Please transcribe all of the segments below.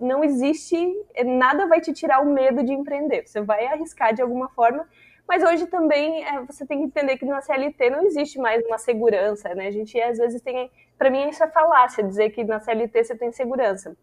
não existe, nada vai te tirar o medo de empreender. Você vai arriscar de alguma forma, mas hoje também é, você tem que entender que na CLT não existe mais uma segurança, né? A gente às vezes tem, para mim isso é falácia dizer que na CLT você tem segurança.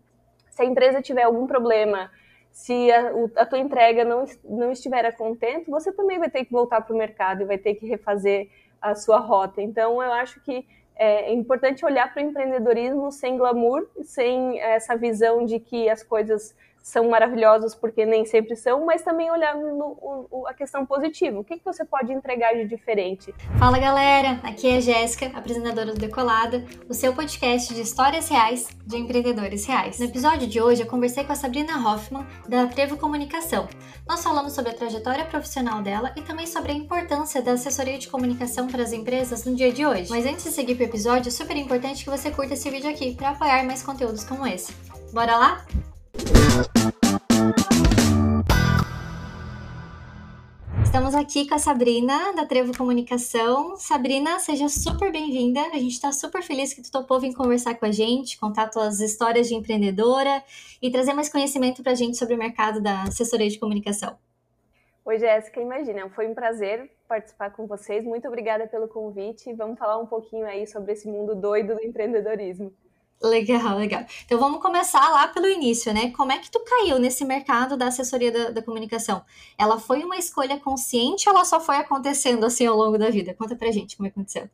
Se a empresa tiver algum problema, se a, a tua entrega não, não estiver a contento, você também vai ter que voltar para o mercado e vai ter que refazer a sua rota. Então eu acho que é importante olhar para o empreendedorismo sem glamour, sem essa visão de que as coisas são maravilhosas porque nem sempre são, mas também olhar no, no, a questão positiva. O que, que você pode entregar de diferente? Fala galera, aqui é a Jéssica, apresentadora do Decolada, o seu podcast de histórias reais de empreendedores reais. No episódio de hoje eu conversei com a Sabrina Hoffman, da Trevo Comunicação. Nós falamos sobre a trajetória profissional dela e também sobre a importância da assessoria de comunicação para as empresas no dia de hoje. Mas antes de seguir para o episódio, é super importante que você curta esse vídeo aqui para apoiar mais conteúdos como esse. Bora lá? Estamos aqui com a Sabrina, da Trevo Comunicação. Sabrina, seja super bem-vinda. A gente está super feliz que tu topou vir conversar com a gente, contar tuas histórias de empreendedora e trazer mais conhecimento para a gente sobre o mercado da assessoria de comunicação. Oi, Jéssica, imagina, foi um prazer participar com vocês. Muito obrigada pelo convite. Vamos falar um pouquinho aí sobre esse mundo doido do empreendedorismo. Legal, legal. Então vamos começar lá pelo início, né? Como é que tu caiu nesse mercado da assessoria da, da, comunicação? Ela foi uma escolha consciente ou ela só foi acontecendo assim ao longo da vida? Conta pra gente como é aconteceu.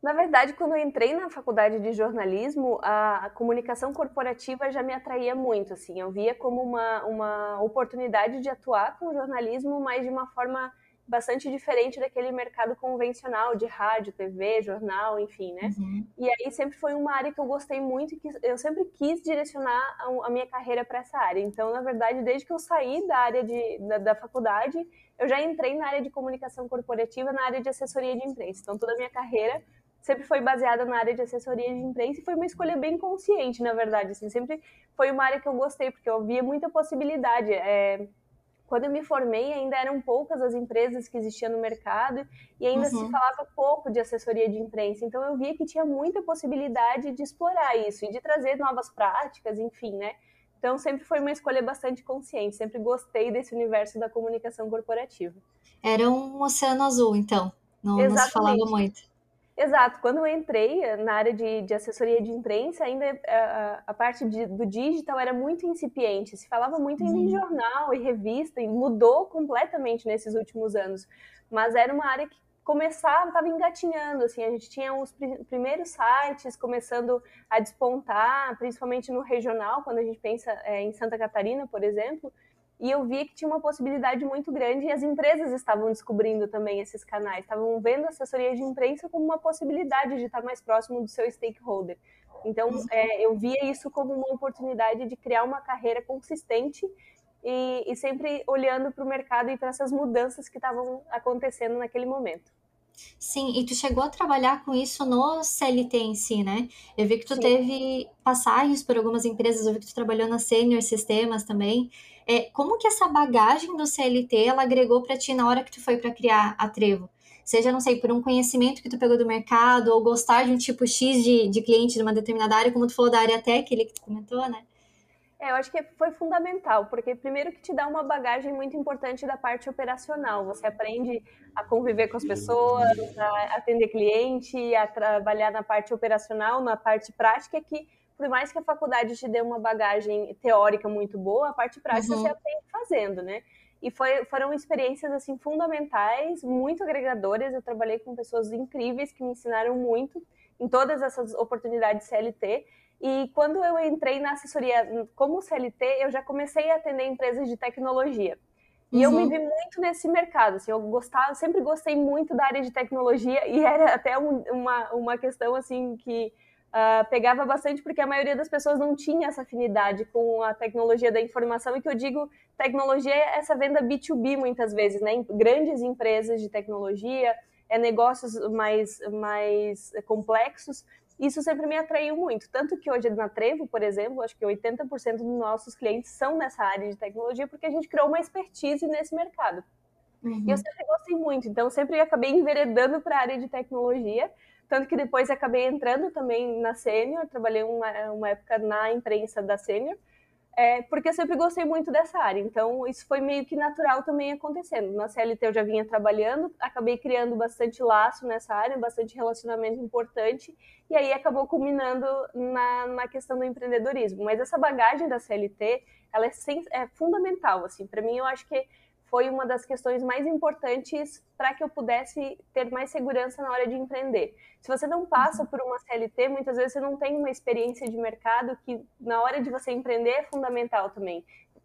Na verdade, quando eu entrei na faculdade de jornalismo, a, a comunicação corporativa já me atraía muito, assim. Eu via como uma, uma oportunidade de atuar com o jornalismo, mas de uma forma bastante diferente daquele mercado convencional de rádio, TV, jornal, enfim, né? Uhum. E aí sempre foi uma área que eu gostei muito e que eu sempre quis direcionar a, minha carreira para essa área. Então, na verdade, desde que eu saí da área de, da, da, faculdade, eu já entrei na área de comunicação corporativa, na área de assessoria de imprensa. Então, toda a minha carreira sempre foi baseada na área de assessoria de imprensa e foi uma escolha bem consciente, na verdade. Assim, sempre foi uma área que eu gostei, porque eu via muita possibilidade. É, quando eu me formei, ainda eram poucas as empresas que existiam no mercado e ainda uhum. se falava pouco de assessoria de imprensa. Então eu via que tinha muita possibilidade de explorar isso e de trazer novas práticas, enfim, né? Então sempre foi uma escolha bastante consciente, sempre gostei desse universo da comunicação corporativa. Era um oceano azul, então. Não, não se falava muito. Exato. Quando eu entrei eh, na área de, de assessoria de imprensa, ainda a, eh, a parte de, do digital era muito incipiente. Se falava muito ainda em uhum. jornal e revista, e mudou completamente nesses últimos anos. Mas era uma área que começava, estava engatinhando, assim, a gente tinha os primeiros sites começando a despontar, principalmente no regional, quando a gente pensa é, em Santa Catarina, por exemplo, e eu vi que tinha uma possibilidade muito grande e as empresas estavam descobrindo também esses canais, estavam vendo a assessoria de imprensa como uma possibilidade de estar mais próximo do seu stakeholder. Então, é, eu via isso como uma oportunidade de criar uma carreira consistente e, e sempre olhando para o mercado e para essas mudanças que estavam acontecendo naquele momento. Sim, e tu chegou a trabalhar com isso no CLT em si, né? Eu vi que tu Sim. teve passagens por algumas empresas, eu vi que tu trabalhou na Senior Sistemas também. É, como que essa bagagem do CLT ela agregou para ti na hora que tu foi para criar a Trevo? Seja, não sei, por um conhecimento que tu pegou do mercado, ou gostar de um tipo X de, de cliente de uma determinada área, como tu falou da área tech, ele que tu comentou, né? É, eu acho que foi fundamental, porque primeiro que te dá uma bagagem muito importante da parte operacional. Você aprende a conviver com as pessoas, a atender cliente, a trabalhar na parte operacional, na parte prática, que por mais que a faculdade te dê uma bagagem teórica muito boa, a parte prática uhum. você aprende fazendo, né? E foi, foram experiências assim fundamentais, muito agregadoras. Eu trabalhei com pessoas incríveis que me ensinaram muito em todas essas oportunidades CLT. E quando eu entrei na assessoria como CLT, eu já comecei a atender empresas de tecnologia. E uhum. eu me uhum. vi muito nesse mercado, assim, eu gostava, sempre gostei muito da área de tecnologia e era até um, uma, uma questão assim que uh, pegava bastante porque a maioria das pessoas não tinha essa afinidade com a tecnologia da informação e que eu digo tecnologia é essa venda B2B muitas vezes, né? Grandes empresas de tecnologia, é negócios mais, mais complexos. Isso sempre me atraiu muito. Tanto que hoje na Trevo, por exemplo, acho que 80% dos nossos clientes são nessa área de tecnologia porque a gente criou uma expertise nesse mercado. Uhum. E eu sempre gostei muito, então sempre acabei enveredando para a área de tecnologia. Tanto que depois acabei entrando também na Sênior, trabalhei uma, uma época na imprensa da Sênior. é, porque eu sempre gostei muito dessa área. Então, isso foi meio que natural também acontecendo. Na CLT eu já vinha trabalhando, acabei criando bastante laço nessa área, bastante relacionamento importante, e aí acabou culminando na, na questão do empreendedorismo. Mas essa bagagem da CLT, ela é, sem, é fundamental, assim, para mim eu acho que foi uma das questões mais importantes para que eu pudesse ter mais segurança na hora de empreender. Se você não passa por uma CLT, muitas vezes você não tem uma experiência de mercado que na hora de você empreender é fundamental também,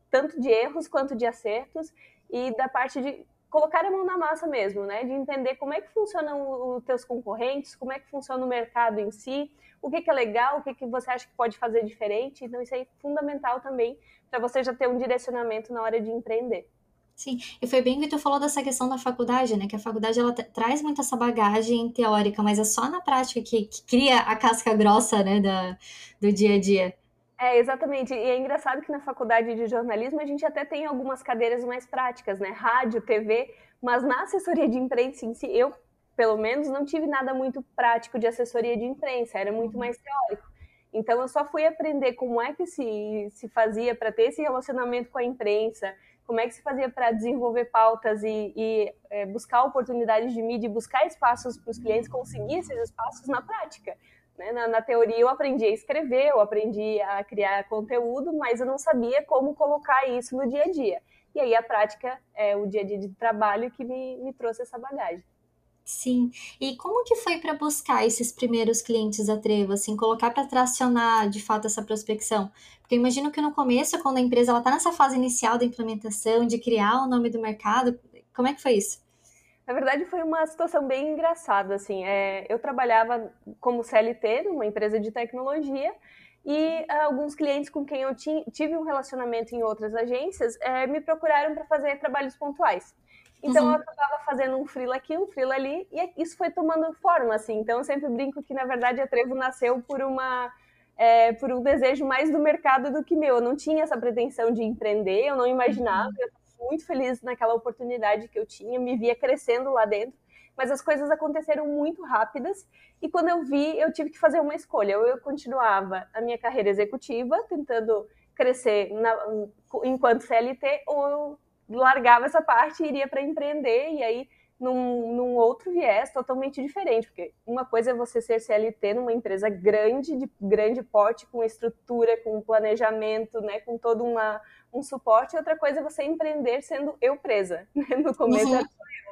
tanto de erros quanto de acertos e da parte de colocar a mão na massa mesmo, né? De entender como é que funcionam os teus concorrentes, como é que funciona o mercado em si, o que, que é legal, o que, que você acha que pode fazer diferente. Então, isso é fundamental também para você já ter um direcionamento na hora de empreender. Sim, e foi bem que tu falou dessa questão da faculdade, né? Que a faculdade ela traz muito essa bagagem teórica, mas é só na prática que, que cria a casca grossa, né, da, do dia a dia. É, exatamente. E é engraçado que na faculdade de jornalismo a gente até tem algumas cadeiras mais práticas, né? Rádio, TV, mas na assessoria de imprensa em si, eu, pelo menos, não tive nada muito prático de assessoria de imprensa, era muito mais teórico. Então eu só fui aprender como é que se, se fazia para ter esse relacionamento com a imprensa, como é que se fazia para desenvolver pautas e, e é, buscar oportunidades de mídia, buscar espaços para os clientes, conseguir esses espaços na prática. Né? Na, na, teoria eu aprendi a escrever, eu aprendi a criar conteúdo, mas eu não sabia como colocar isso no dia a dia. E aí a prática, é o dia a dia de trabalho que me, me trouxe essa bagagem. Sim. E como que foi para buscar esses primeiros clientes da Trevo, assim, colocar para tracionar de fato essa prospecção? Porque eu imagino que no começo, quando a empresa está nessa fase inicial da implementação, de criar o nome do mercado, como é que foi isso? Na verdade, foi uma situação bem engraçada, assim. É, eu trabalhava como CLT numa empresa de tecnologia e uh, alguns clientes com quem eu tive um relacionamento em outras agências é, me procuraram para fazer trabalhos pontuais. Então uhum. eu acabava fazendo um frila aqui, um frila ali, e isso foi tomando forma, assim. Então eu sempre brinco que, na verdade, a Trevo nasceu por uma. É, por um desejo mais do mercado do que meu. Eu não tinha essa pretensão de empreender, eu não imaginava, uhum. eu estava muito feliz naquela oportunidade que eu tinha, me via crescendo lá dentro, mas as coisas aconteceram muito rápidas, e quando eu vi, eu tive que fazer uma escolha. Ou eu continuava a minha carreira executiva, tentando crescer na, enquanto CLT, ou eu largava essa parte e iria para empreender, e aí num, num, outro viés totalmente diferente, porque uma coisa é você ser CLT numa empresa grande, de grande porte, com estrutura, com planejamento, né, com todo uma, um suporte, e outra coisa é você empreender sendo eu presa, né? no começo uhum. era eu.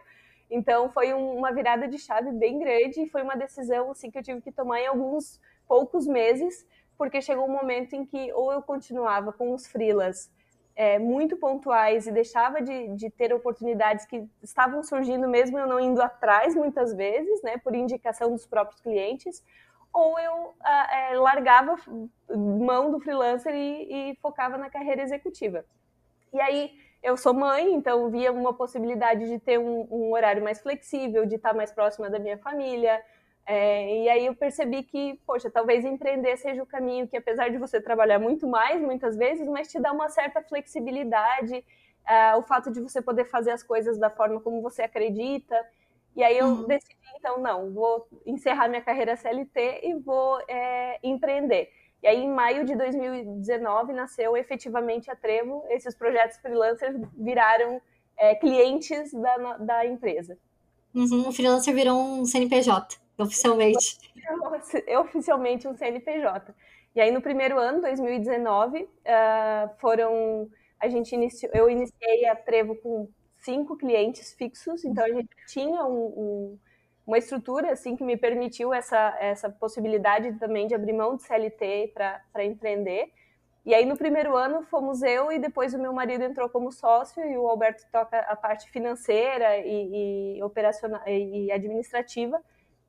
Então foi um, uma virada de chave bem grande, e foi uma decisão assim, que eu tive que tomar em alguns poucos meses, porque chegou um momento em que ou eu continuava com os freelas é, muito pontuais e deixava de, de, ter oportunidades que estavam surgindo mesmo eu não indo atrás muitas vezes, né, por indicação dos próprios clientes, ou eu é, largava mão do freelancer e, e, focava na carreira executiva. E aí eu sou mãe, então via uma possibilidade de ter um, um horário mais flexível, de estar mais próxima da minha família, é, e aí eu percebi que, poxa, talvez empreender seja o caminho que, apesar de você trabalhar muito mais, muitas vezes, mas te dá uma certa flexibilidade, é, o fato de você poder fazer as coisas da forma como você acredita. E aí eu uhum. decidi, então, não, vou encerrar minha carreira CLT e vou é, empreender. E aí, em maio de 2019, nasceu efetivamente a Trevo. Esses projetos freelancers viraram é, clientes da, da empresa. Uhum, o freelancer virou um CNPJ. Oficialmente. É oficialmente um CNPJ. E aí, no primeiro ano, 2019, uh, foram. A gente iniciou, eu iniciei a Trevo com cinco clientes fixos, então a gente tinha um, um, uma estrutura assim que me permitiu essa, essa possibilidade também de abrir mão de CLT para empreender. E aí, no primeiro ano, fomos eu e depois o meu marido entrou como sócio e o Alberto toca a parte financeira e, e operacional e administrativa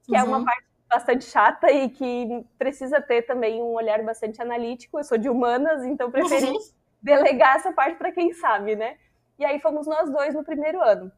que uhum. é uma uhum. parte bastante chata e que precisa ter também um olhar bastante analítico. Eu sou de humanas, então preferi uhum. delegar essa parte para quem sabe, né? E aí fomos nós dois no primeiro ano.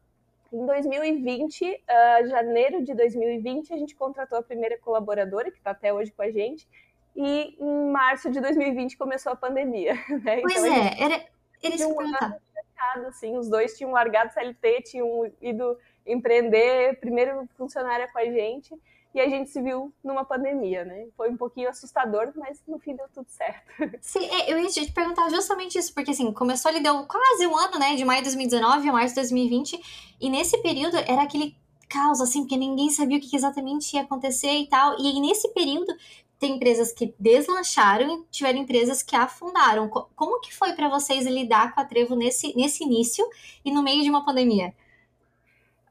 Em 2020, uh, ah, janeiro de 2020, a gente contratou a primeira colaboradora, que está até hoje com a gente, e em março de 2020 começou a pandemia. Né? Pois então, é, era, isso que eu assim, Os dois tinham largado CLT, tinham ido empreender, primeiro funcionária com a gente. e a gente se viu numa pandemia, né? Foi um pouquinho assustador, mas no fim deu tudo certo. Sim, é, eu ia te perguntar justamente isso, porque assim, começou ali, deu quase um ano, né? De maio de 2019 a março de 2020, e nesse período era aquele caos, assim, porque ninguém sabia o que exatamente ia acontecer e tal. E nesse período tem empresas que deslancharam e tiveram empresas que afundaram. Como que foi para vocês lidar com a Trevo nesse, nesse início e no meio de uma pandemia?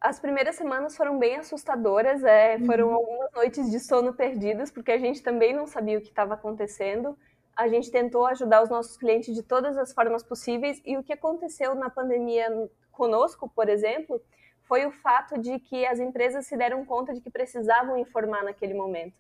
As primeiras semanas foram bem assustadoras, é, foram uhum. algumas noites de sono perdidas, porque a gente também não sabia o que estava acontecendo. A gente tentou ajudar os nossos clientes de todas as formas possíveis, e o que aconteceu na pandemia conosco, por exemplo, foi o fato de que as empresas se deram conta de que precisavam informar naquele momento.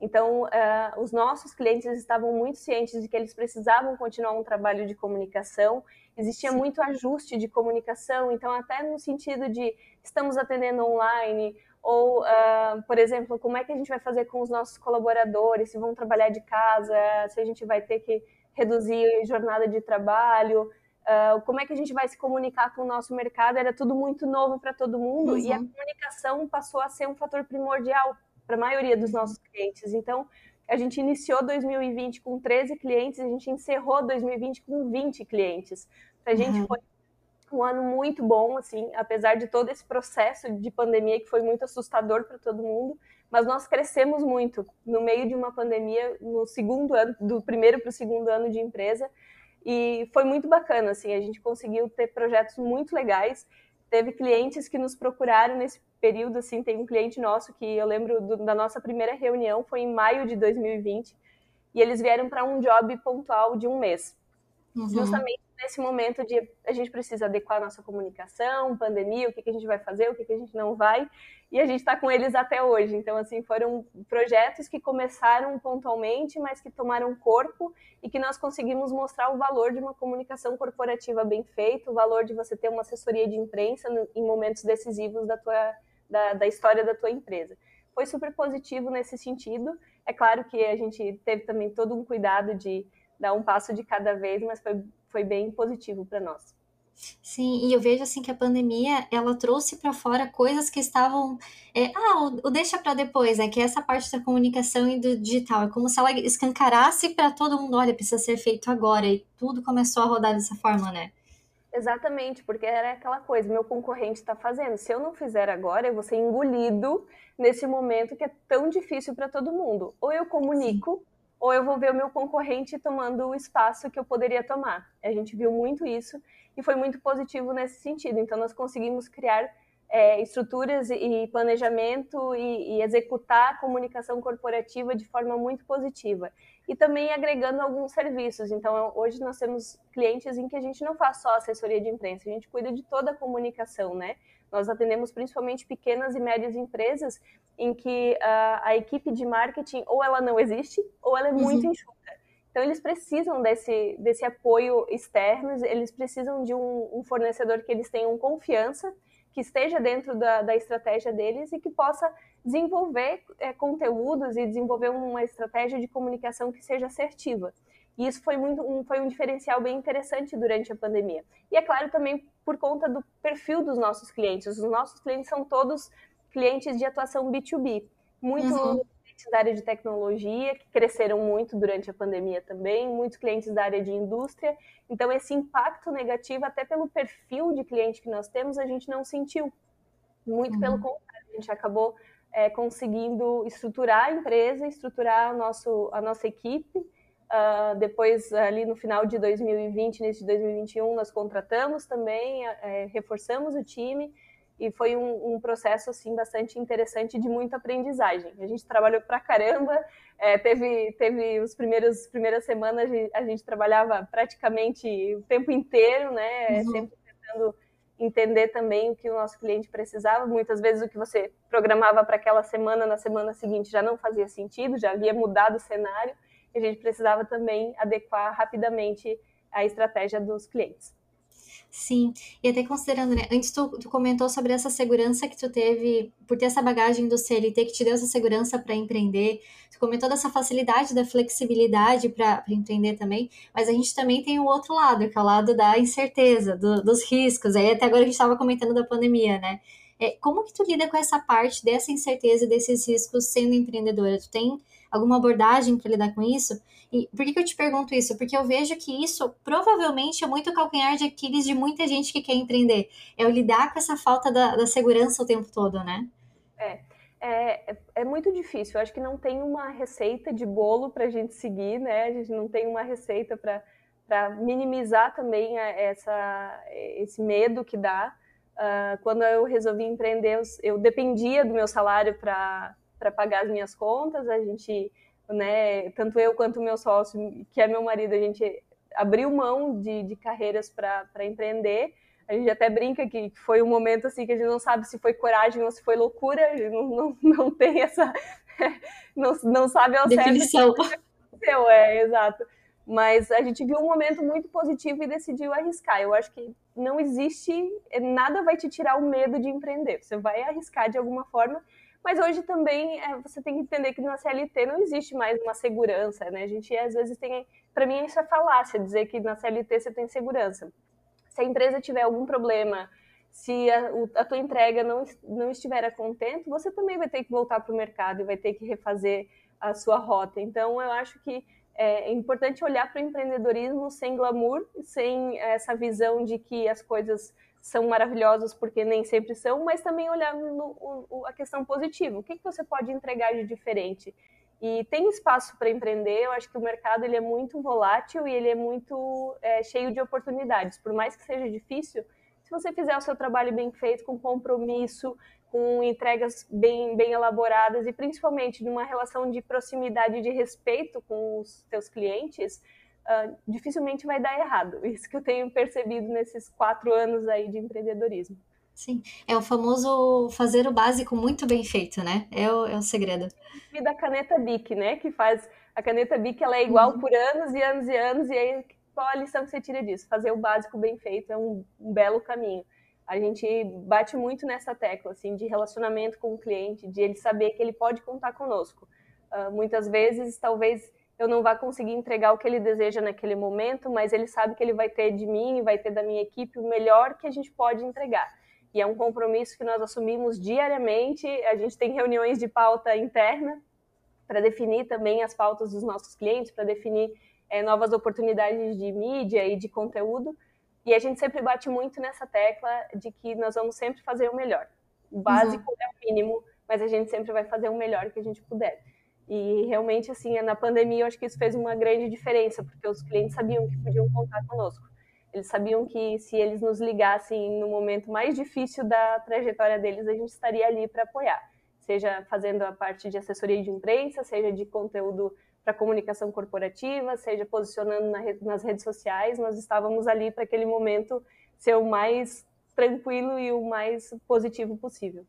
Então, uh, os nossos clientes estavam muito cientes de que eles precisavam continuar um trabalho de comunicação. Existia Sim. muito ajuste de comunicação, então, até no sentido de estamos atendendo online, ou, uh, por exemplo, como é que a gente vai fazer com os nossos colaboradores, se vão trabalhar de casa, se a gente vai ter que reduzir jornada de trabalho, uh, como é que a gente vai se comunicar com o nosso mercado. Era tudo muito novo para todo mundo uhum. e a uhum. comunicação passou a ser um fator primordial para a maioria dos nossos clientes. Então, a gente iniciou 2020 com 13 clientes, a gente encerrou 2020 com 20 clientes. Para a gente uhum. foi um ano muito bom, assim, apesar de todo esse processo de pandemia que foi muito assustador para todo mundo, mas nós crescemos muito no meio de uma pandemia, no segundo ano, do primeiro para o segundo ano de empresa, e foi muito bacana, assim, a gente conseguiu ter projetos muito legais, teve clientes que nos procuraram nesse período, assim, tem um cliente nosso que eu lembro do, da nossa primeira reunião, foi em maio de 2020, e eles vieram para um job pontual de um mês. Uhum. Justamente nesse momento de a gente precisa adequar nossa comunicação, pandemia, o que, que a gente vai fazer, o que, que a gente não vai, e a gente está com eles até hoje. Então, assim, foram projetos que começaram pontualmente, mas que tomaram corpo e que nós conseguimos mostrar o valor de uma comunicação corporativa bem feita, o valor de você ter uma assessoria de imprensa em momentos decisivos da, tua, da, da história da tua empresa. Foi super positivo nesse sentido. É claro que a gente teve também todo um cuidado de dar um passo de cada vez, mas foi, foi bem positivo para nós. Sim, e eu vejo assim que a pandemia ela trouxe para fora coisas que estavam é, ah, o, o deixa para depois, é que é essa parte da comunicação e do digital é como se ela escancarasse para todo mundo, olha, precisa ser feito agora e tudo começou a rodar dessa forma, né? Exatamente, porque era aquela coisa, meu concorrente está fazendo. Se eu não fizer agora, eu vou ser engolido nesse momento que é tão difícil para todo mundo. Ou eu comunico, Sim ou eu vou ver o meu concorrente tomando o espaço que eu poderia tomar. A gente viu muito isso e foi muito positivo nesse sentido. Então, nós conseguimos criar é, estruturas e planejamento e, e, executar a comunicação corporativa de forma muito positiva. E também agregando alguns serviços. Então, hoje nós temos clientes em que a gente não faz só assessoria de imprensa, a gente cuida de toda a comunicação, né? Nós atendemos principalmente pequenas e médias empresas em que a, a equipe de marketing ou ela não existe ou ela é muito uhum. enxuta. Então, eles precisam desse, desse apoio externo, eles precisam de um, um fornecedor que eles tenham confiança, que esteja dentro da, da estratégia deles e que possa desenvolver é, conteúdos e desenvolver uma estratégia de comunicação que seja assertiva. E isso foi, muito, um, foi um diferencial bem interessante durante a pandemia. E é claro também por conta do perfil dos nossos clientes. Os nossos clientes são todos clientes de atuação B2B. Muito uhum. clientes da área de tecnologia, que cresceram muito durante a pandemia também, muitos clientes da área de indústria. Então, esse impacto negativo, até pelo perfil de cliente que nós temos, a gente não sentiu. Muito uhum. pelo contrário, a gente acabou é, conseguindo estruturar a empresa, estruturar o nosso, a nossa equipe Uh, depois, ali no final de 2020, início de 2021, nós contratamos também, é, reforçamos o time e foi um, um, processo assim bastante interessante de muita aprendizagem. A gente trabalhou pra caramba, é, teve teve os primeiros primeiras semanas a gente trabalhava praticamente o tempo inteiro, né? Uhum. Sempre tentando entender também o que o nosso cliente precisava. Muitas vezes o que você programava para aquela semana na semana seguinte já não fazia sentido, já havia mudado o cenário a gente precisava também adequar rapidamente a estratégia dos clientes. Sim, e até considerando, né, antes tu, tu, comentou sobre essa segurança que tu teve por ter essa bagagem do CLT que te deu essa segurança para empreender, tu comentou dessa facilidade, da flexibilidade para empreender também, mas a gente também tem o outro lado, que é o lado da incerteza, do, dos riscos, aí até agora a gente estava comentando da pandemia, né, É, como que tu lida com essa parte dessa incerteza, desses riscos sendo empreendedora? Tu tem alguma abordagem para lidar com isso? E por que, que eu te pergunto isso? Porque eu vejo que isso provavelmente é muito calcanhar de Aquiles de muita gente que quer empreender. É o lidar com essa falta da, da segurança o tempo todo, né? É, é, é muito difícil. Eu acho que não tem uma receita de bolo para a gente seguir, né? A gente não tem uma receita para minimizar também essa, esse medo que dá. Uh, quando eu resolvi empreender, eu, eu dependia do meu salário para pagar as minhas contas. A gente, né, tanto eu quanto o meu sócio, que é meu marido, a gente abriu mão de, de carreiras para empreender. A gente até brinca que foi um momento assim que a gente não sabe se foi coragem ou se foi loucura, a gente não, não, não tem essa. não, não sabe ao Definição. certo. Definição. É, exato. Mas a gente viu um momento muito positivo e decidiu arriscar. Eu acho que não existe, nada vai te tirar o medo de empreender. Você vai arriscar de alguma forma, mas hoje também é, você tem que entender que na CLT não existe mais uma segurança, né? A gente às vezes tem, para mim isso é falácia dizer que na CLT você tem segurança. Se a empresa tiver algum problema, se a, a tua entrega não, não estiver a contento, você também vai ter que voltar para o mercado e vai ter que refazer a sua rota. Então eu acho que é, é importante olhar para o empreendedorismo sem glamour, sem essa visão de que as coisas são maravilhosas porque nem sempre são, mas também olhar no, no, a questão positiva. O que, que você pode entregar de diferente? E tem espaço para empreender. Eu acho que o mercado ele é muito volátil e ele é muito é, cheio de oportunidades. Por mais que seja difícil, se você fizer o seu trabalho bem feito, com compromisso, com entregas bem, bem elaboradas e principalmente numa relação de proximidade e de respeito com os teus clientes, uh, dificilmente vai dar errado. Isso que eu tenho percebido nesses quatro anos aí de empreendedorismo. Sim, é o famoso fazer o básico muito bem feito, né? É o, é o segredo. E da caneta BIC, né? Que faz a caneta BIC, ela é igual uhum. por anos e anos e anos, e aí qual a lição que você tira disso? Fazer o básico bem feito é um, um belo caminho a gente bate muito nessa tecla assim de relacionamento com o cliente, de ele saber que ele pode contar conosco. Uh, muitas vezes, talvez eu não vá conseguir entregar o que ele deseja naquele momento, mas ele sabe que ele vai ter de mim, vai ter da minha equipe o melhor que a gente pode entregar. E é um compromisso que nós assumimos diariamente. A gente tem reuniões de pauta interna para definir também as pautas dos nossos clientes, para definir é, novas oportunidades de mídia e de conteúdo. E a gente sempre bate muito nessa tecla de que nós vamos sempre fazer o melhor. O básico uhum. é o mínimo, mas a gente sempre vai fazer o melhor que a gente puder. E realmente, assim, na pandemia, eu acho que isso fez uma grande diferença, porque os clientes sabiam que podiam contar conosco. Eles sabiam que se eles nos ligassem no momento mais difícil da trajetória deles, a gente estaria ali para apoiar. Seja fazendo a parte de assessoria de imprensa, seja de conteúdo para comunicação corporativa, seja posicionando na rede, nas redes sociais, nós estávamos ali para aquele momento ser o mais tranquilo e o mais positivo possível.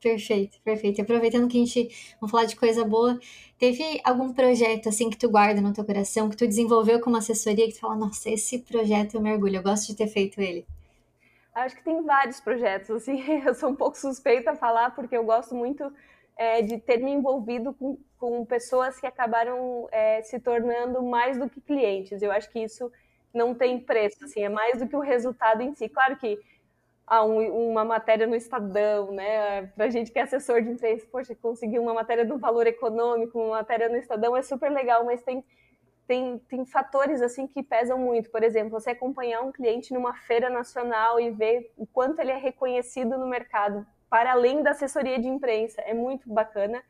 Perfeito, perfeito. Aproveitando que a gente vamos falar de coisa boa, teve algum projeto assim que tu guarda no teu coração, que tu desenvolveu como assessoria, que tu fala, nossa, esse projeto eu me orgulho, eu gosto de ter feito ele? Acho que tem vários projetos, assim, eu sou um pouco suspeita a falar, porque eu gosto muito é, de ter me envolvido com, com pessoas que acabaram é, se tornando mais do que clientes. Eu acho que isso não tem preço, assim, é mais do que o resultado em si. Claro que há um, uma matéria no Estadão, né? Para gente que é assessor de imprensa, poxa, conseguir uma matéria do valor econômico, uma matéria no Estadão é super legal, mas tem tem, tem fatores assim que pesam muito. Por exemplo, você acompanhar um cliente numa feira nacional e ver o quanto ele é reconhecido no mercado para além da assessoria de imprensa. É muito bacana.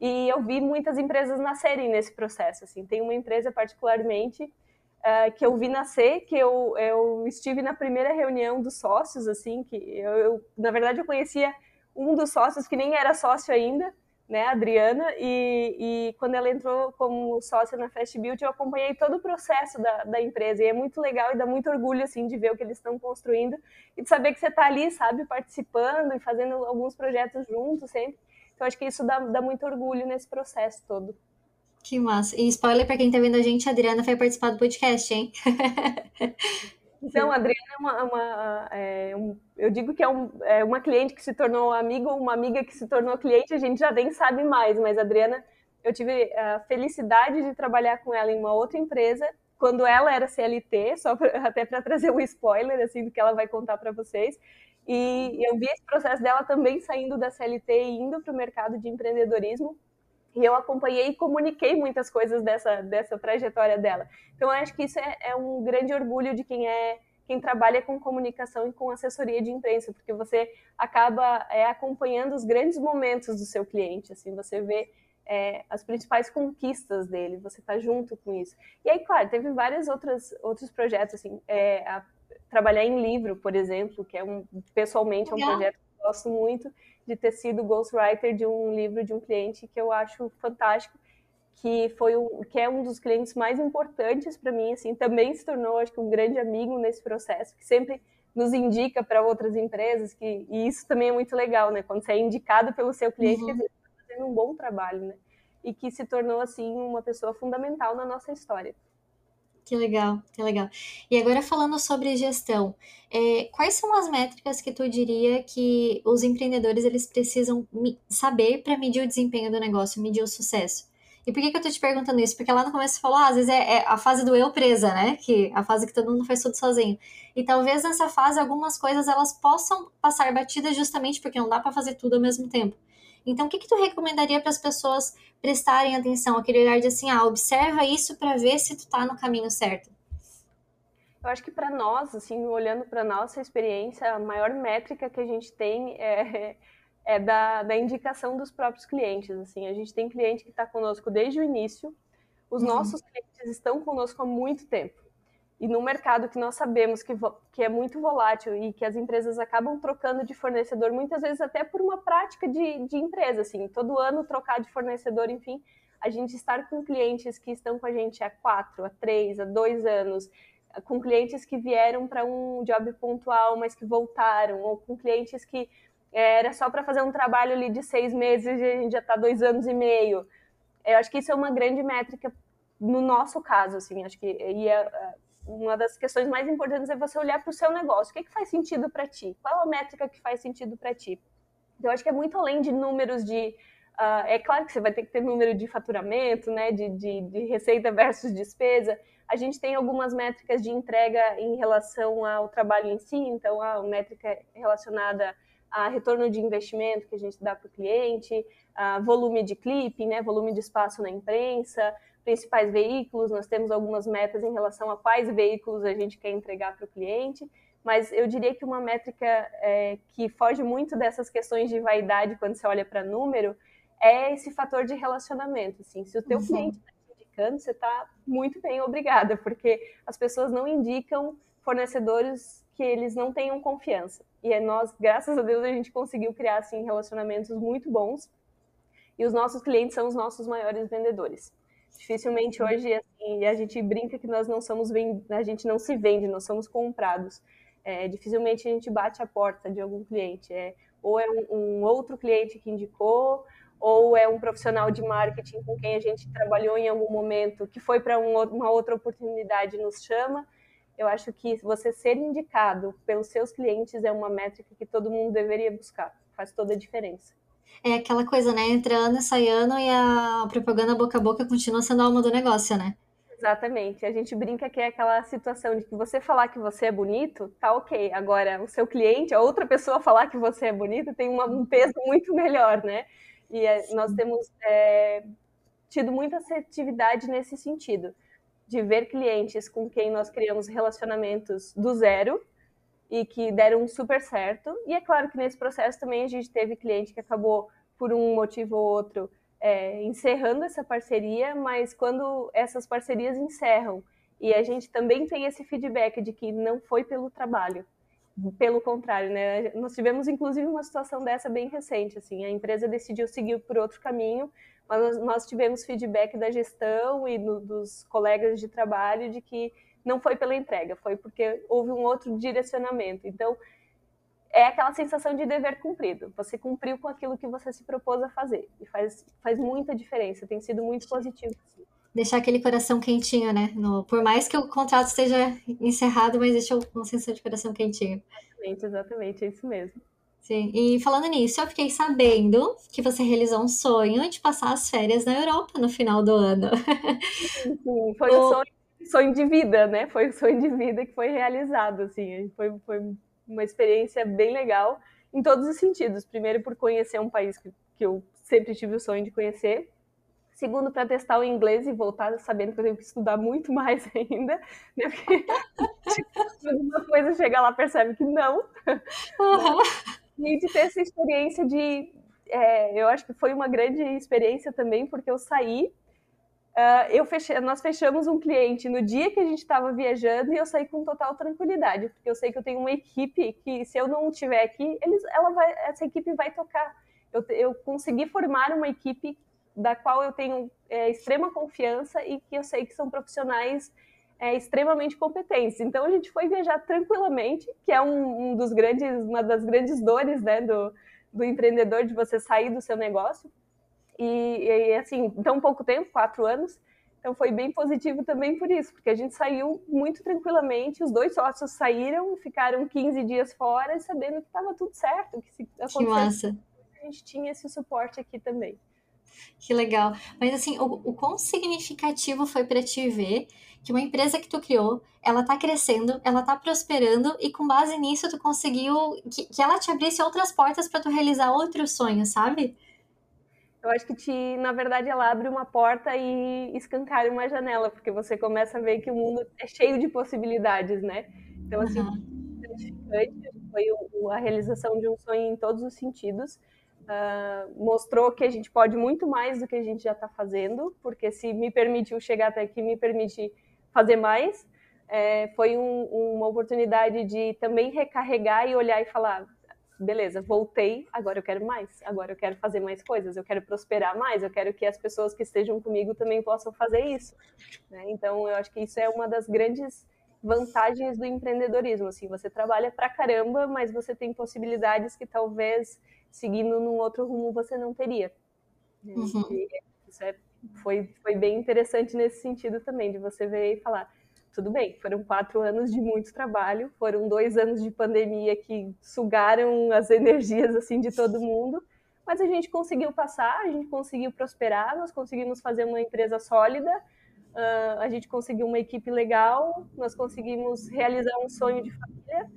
E eu vi muitas empresas nascerem nesse processo. Assim. Tem uma empresa particularmente uh, que eu vi nascer, que eu, eu estive na primeira reunião dos sócios, assim, que eu, eu, na verdade eu conhecia um dos sócios que nem era sócio ainda, né, a Adriana, e, e, quando ela entrou como sócia na Fast Beauty, eu acompanhei todo o processo da, da, empresa, e é muito legal e dá muito orgulho, assim, de ver o que eles estão construindo, e de saber que você está ali, sabe, participando e fazendo alguns projetos juntos sempre, então acho que isso dá, dá muito orgulho nesse processo todo. Que massa. E spoiler para quem está vendo a gente, a Adriana vai participar do podcast, hein? Então, a Adriana é uma. uma é, um, eu digo que é, um, é, uma cliente que se tornou amiga, uma amiga que se tornou cliente, a gente já nem sabe mais, mas a Adriana, eu tive a felicidade de trabalhar com ela em uma outra empresa, quando ela era CLT, só pra, até para trazer um spoiler assim do que ela vai contar para vocês. E eu vi esse processo dela também saindo da CLT e indo para o mercado de empreendedorismo. E eu acompanhei e comuniquei muitas coisas dessa, dessa trajetória dela. Então, eu acho que isso é, é um grande orgulho de quem é quem trabalha com comunicação e com assessoria de imprensa, porque você acaba é, acompanhando os grandes momentos do seu cliente, assim, você vê é, as principais conquistas dele, você está junto com isso. E aí, claro, teve vários outros, outros projetos, assim, é, a, trabalhar em livro, por exemplo, que é um, pessoalmente, é um projeto que eu gosto muito de ter sido ghostwriter de um livro de um cliente que eu acho fantástico, que foi um, que é um dos clientes mais importantes para mim, assim, também se tornou, acho que, um grande amigo nesse processo, que sempre nos indica para outras empresas, que, e isso também é muito legal, né? Quando você é indicado pelo seu cliente, uhum. está fazendo um bom trabalho, né? E que se tornou, assim, uma pessoa fundamental na nossa história. Que legal, que legal. E agora falando sobre gestão, é, quais são as métricas que tu diria que os empreendedores eles precisam saber para medir o desempenho do negócio, medir o sucesso? E por que, que eu tô te perguntando isso? Porque lá no começo você falou, ah, às vezes é, é, a fase do eu presa, né? Que a fase que todo mundo faz tudo sozinho. E talvez nessa fase algumas coisas elas possam passar batidas justamente porque não dá para fazer tudo ao mesmo tempo. Então, o que, que tu recomendaria para as pessoas prestarem atenção, aquele olhar de assim, ah, observa isso para ver se tu tá no caminho certo? Eu acho que para nós, assim, olhando para nossa experiência, a maior métrica que a gente tem é, é da, da indicação dos próprios clientes. Assim, a gente tem cliente que está conosco desde o início, os uhum. nossos clientes estão conosco há muito tempo. E no mercado que nós sabemos que, que é muito volátil e que as empresas acabam trocando de fornecedor, muitas vezes até por uma prática de, de empresa, assim, todo ano trocar de fornecedor, enfim, a gente estar com clientes que estão com a gente há quatro, há três, há dois anos, com clientes que vieram para um job pontual, mas que voltaram, ou com clientes que é, era só para fazer um trabalho ali de seis meses e a gente já está dois anos e meio. Eu acho que isso é uma grande métrica no nosso caso, assim, acho que e é, é uma das questões mais importantes é você olhar para o seu negócio. O que, é que faz sentido para ti? Qual a métrica que faz sentido para ti? Então, eu acho que é muito além de números de. Uh, é claro que você vai ter que ter número de faturamento, né, de, de, de receita versus despesa. A gente tem algumas métricas de entrega em relação ao trabalho em si, então a métrica relacionada a retorno de investimento que a gente dá para o cliente, a volume de clipe, né, volume de espaço na imprensa, principais veículos, nós temos algumas metas em relação a quais veículos a gente quer entregar para o cliente, mas eu diria que uma métrica é, que foge muito dessas questões de vaidade quando você olha para número é esse fator de relacionamento. Assim, se o teu uhum. cliente está indicando, você está muito bem, obrigada, porque as pessoas não indicam fornecedores que eles não tenham confiança. E é nós, graças a Deus, a gente conseguiu criar assim relacionamentos muito bons. E os nossos clientes são os nossos maiores vendedores. Dificilmente hoje assim, a gente brinca que nós não somos a gente não se vende, nós somos comprados. É, dificilmente a gente bate a porta de algum cliente. É, ou é um, um outro cliente que indicou, ou é um profissional de marketing com quem a gente trabalhou em algum momento, que foi para um, uma outra oportunidade e nos chama eu acho que você ser indicado pelos seus clientes é uma métrica que todo mundo deveria buscar. Faz toda a diferença. É aquela coisa, né? Entra ano e sai ano e a propaganda boca a boca continua sendo a alma do negócio, né? Exatamente. A gente brinca que é aquela situação de que você falar que você é bonito, tá ok. Agora, o seu cliente, a outra pessoa falar que você é bonito, tem uma, um peso muito melhor, né? E é, nós temos é, tido muita assertividade nesse sentido de ver clientes com quem nós criamos relacionamentos do zero e que deram super certo. E é claro que nesse processo também a gente teve cliente que acabou, por um motivo ou outro, é, encerrando essa parceria, mas quando essas parcerias encerram e a gente também tem esse feedback de que não foi pelo trabalho, pelo contrário, né? Nós tivemos inclusive uma situação dessa bem recente, assim, a empresa decidiu seguir por outro caminho mas nós tivemos feedback da gestão e do, dos colegas de trabalho de que não foi pela entrega, foi porque houve um outro direcionamento. Então, é aquela sensação de dever cumprido. Você cumpriu com aquilo que você se propôs a fazer. E faz, faz muita diferença, tem sido muito positivo. Assim. Deixar aquele coração quentinho, né? No, por mais que o contrato esteja encerrado, mas deixa uma sensação de coração quentinho. Exatamente, exatamente, é isso mesmo. Sim, e falando nisso, eu fiquei sabendo que você realizou um sonho de passar as férias na Europa no final do ano. Sim, foi o, sonho sonho de vida, né? Foi o sonho de vida que foi realizado, assim, foi, foi uma experiência bem legal em todos os sentidos. Primeiro, por conhecer um país que, que eu sempre tive o sonho de conhecer. Segundo, para testar o inglês e voltar sabendo que eu tenho que estudar muito mais ainda. Né? Porque uma coisa chega lá percebe que não. Uhum. E de ter essa experiência de. É, eu acho que foi uma grande experiência também, porque eu saí Uh, eu fechei, nós fechamos um cliente no dia que a gente estava viajando e eu saí com total tranquilidade, porque eu sei que eu tenho uma equipe que, se eu não estiver aqui, eles, ela vai, essa equipe vai tocar. Eu, eu consegui formar uma equipe da qual eu tenho é, extrema confiança e que eu sei que são profissionais é, extremamente competentes. Então a gente foi viajar tranquilamente, que é um, um dos grandes, uma das grandes dores né, do, do empreendedor de você sair do seu negócio e, e assim, tão pouco tempo, quatro anos, então foi bem positivo também por isso, porque a gente saiu muito tranquilamente, os dois sócios saíram, ficaram 15 dias fora, sabendo que estava tudo certo, que se que massa. a gente tinha esse suporte aqui também. Que legal. Mas assim, o, o quão significativo foi para ti ver que uma empresa que tu criou, ela tá crescendo, ela tá prosperando e com base nisso tu conseguiu que, que ela te abrisse outras portas para tu realizar outros sonhos, sabe? Eu acho que te, na verdade, ela abre uma porta e escancara uma janela, porque você começa a ver que o mundo é cheio de possibilidades, né? Então, assim, uhum. gratificante, foi o, a realização de um sonho em todos os sentidos. Uh, mostrou que a gente pode muito mais do que a gente já está fazendo, porque se me permitiu chegar até aqui, me permite fazer mais. É, foi um, uma oportunidade de também recarregar e olhar e falar: beleza, voltei, agora eu quero mais, agora eu quero fazer mais coisas, eu quero prosperar mais, eu quero que as pessoas que estejam comigo também possam fazer isso. Né? Então, eu acho que isso é uma das grandes vantagens do empreendedorismo. Assim, você trabalha pra caramba, mas você tem possibilidades que talvez seguindo num outro rumo você não teria. Uhum. Isso é, foi, foi bem interessante nesse sentido também, de você ver e falar tudo bem, foram quatro anos de muito trabalho, foram dois anos de pandemia que sugaram as energias assim de todo mundo, mas a gente conseguiu passar, a gente conseguiu prosperar, nós conseguimos fazer uma empresa sólida, uh, a gente conseguiu uma equipe legal, nós conseguimos realizar um sonho de família,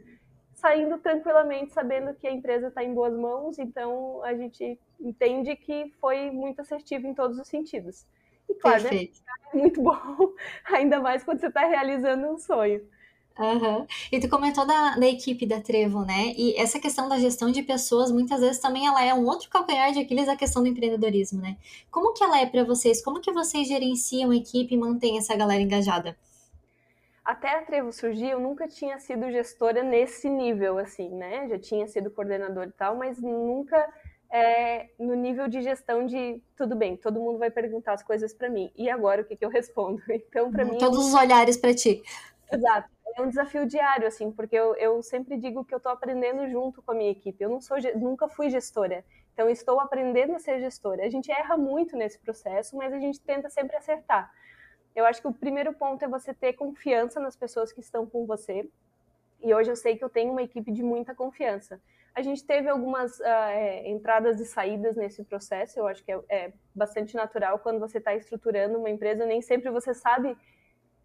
saindo tranquilamente, sabendo que a empresa está em boas mãos, então a gente entende que foi muito assertivo em todos os sentidos. E claro, né? É muito bom, ainda mais quando você está realizando um sonho. Uhum. E tu comentou da, da equipe da Trevo, né? E essa questão da gestão de pessoas, muitas vezes também ela é um outro calcanhar de Aquiles da questão do empreendedorismo, né? Como que ela é para vocês? Como que vocês gerenciam a equipe e mantêm essa galera engajada? Até a Trevo surgir, eu nunca tinha sido gestora nesse nível, assim, né? Já tinha sido coordenador e tal, mas nunca é, no nível de gestão de tudo bem, todo mundo vai perguntar as coisas para mim. E agora o que, que eu respondo? Então, para mim. Todos os olhares para ti. Exato. É um desafio diário, assim, porque eu, eu sempre digo que eu estou aprendendo junto com a minha equipe. Eu não sou, nunca fui gestora. Então, estou aprendendo a ser gestora. A gente erra muito nesse processo, mas a gente tenta sempre acertar. Eu acho que o primeiro ponto é você ter confiança nas pessoas que estão com você. E hoje eu sei que eu tenho uma equipe de muita confiança. A gente teve algumas uh, é, entradas e saídas nesse processo, eu acho que é, é bastante natural quando você está estruturando uma empresa, nem sempre você sabe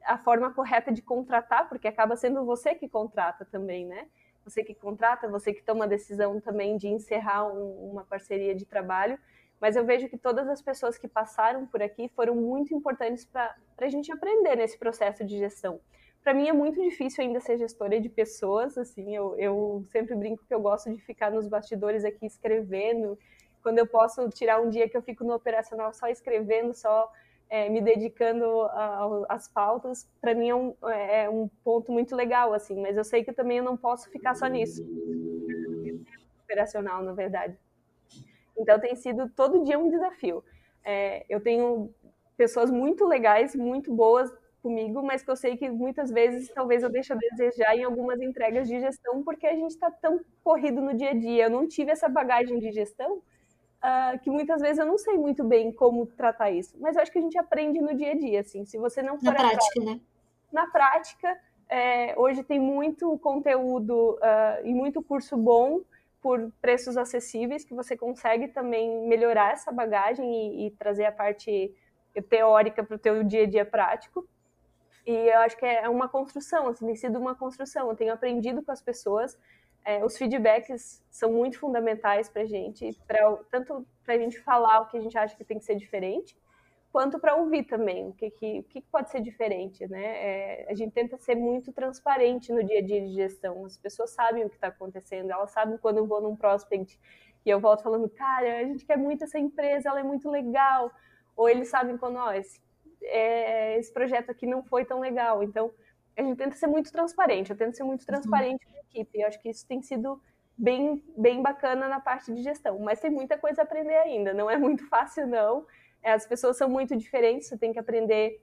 a forma correta de contratar, porque acaba sendo você que contrata também, né? Você que contrata, você que toma a decisão também de encerrar um, uma parceria de trabalho. Mas eu vejo que todas as pessoas que passaram por aqui foram muito importantes para a gente aprender nesse processo de gestão para mim é muito difícil ainda ser gestora de pessoas, assim, eu, eu sempre brinco que eu gosto de ficar nos bastidores aqui escrevendo, quando eu posso tirar um dia que eu fico no operacional só escrevendo, só é, me dedicando às pautas, para mim é um, é um ponto muito legal, assim, mas eu sei que também eu não posso ficar só nisso, operacional, na verdade. Então tem sido todo dia um desafio. É, eu tenho pessoas muito legais, muito boas comigo, mas que eu sei que muitas vezes talvez eu deixe a desejar em algumas entregas de gestão, porque a gente está tão corrido no dia a dia. Eu não tive essa bagagem de gestão uh, que muitas vezes eu não sei muito bem como tratar isso. Mas eu acho que a gente aprende no dia a dia, assim. Se você não for na prática, né? Na prática, é, hoje tem muito conteúdo uh, e muito curso bom por preços acessíveis que você consegue também melhorar essa bagagem e, e trazer a parte teórica para o teu dia a dia prático. E eu acho que é uma construção, assim, tem sido uma construção. Eu tenho aprendido com as pessoas, é, os feedbacks são muito fundamentais para gente, pra, tanto para a gente falar o que a gente acha que tem que ser diferente, quanto para ouvir também o que, que, o que pode ser diferente, né? É, a gente tenta ser muito transparente no dia a dia de gestão. As pessoas sabem o que está acontecendo, elas sabem quando eu vou num prospect e eu volto falando, cara, a gente quer muito essa empresa, ela é muito legal. Ou eles sabem quando, ó, esse, é, esse projeto aqui não foi tão legal. Então, a gente tenta ser muito transparente, eu tento ser muito uhum. transparente com a equipe. Eu acho que isso tem sido bem, bem bacana na parte de gestão, mas tem muita coisa a aprender ainda, não é muito fácil, não. É, as pessoas são muito diferentes, você tem que aprender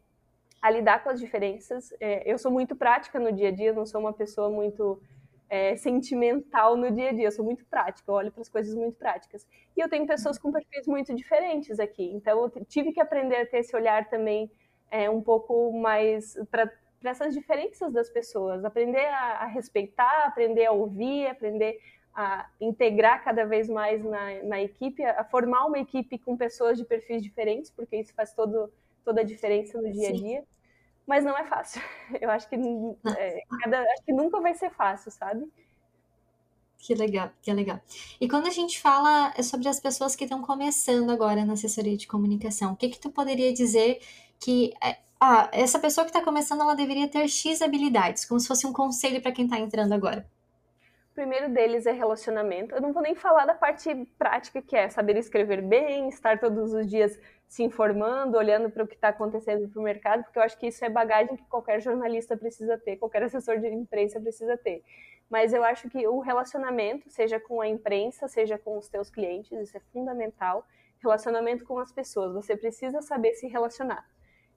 a lidar com as diferenças. É, eu sou muito prática no dia a dia, não sou uma pessoa muito é, sentimental no dia a dia, eu sou muito prática, eu olho para as coisas muito práticas. E eu tenho pessoas com perfis muito diferentes aqui, então eu tive que aprender a ter esse olhar também é, um pouco mais para essas diferenças das pessoas, aprender a, a, respeitar, aprender a ouvir, aprender a integrar cada vez mais na, na equipe, a, a formar uma equipe com pessoas de perfis diferentes, porque isso faz todo, toda a diferença no dia a dia. Sim mas não é fácil. Eu acho que, é, cada, acho que nunca vai ser fácil, sabe? Que legal, que legal. E quando a gente fala sobre as pessoas que estão começando agora na assessoria de comunicação, o que que tu poderia dizer que é, ah, essa pessoa que está começando ela deveria ter X habilidades, como se fosse um conselho para quem está entrando agora? O primeiro deles é relacionamento. Eu não vou nem falar da parte prática, que é saber escrever bem, estar todos os dias se informando, olhando para o que está acontecendo no mercado, porque eu acho que isso é bagagem que qualquer jornalista precisa ter, qualquer assessor de imprensa precisa ter. Mas eu acho que o relacionamento, seja com a imprensa, seja com os teus clientes, isso é fundamental. Relacionamento com as pessoas, você precisa saber se relacionar.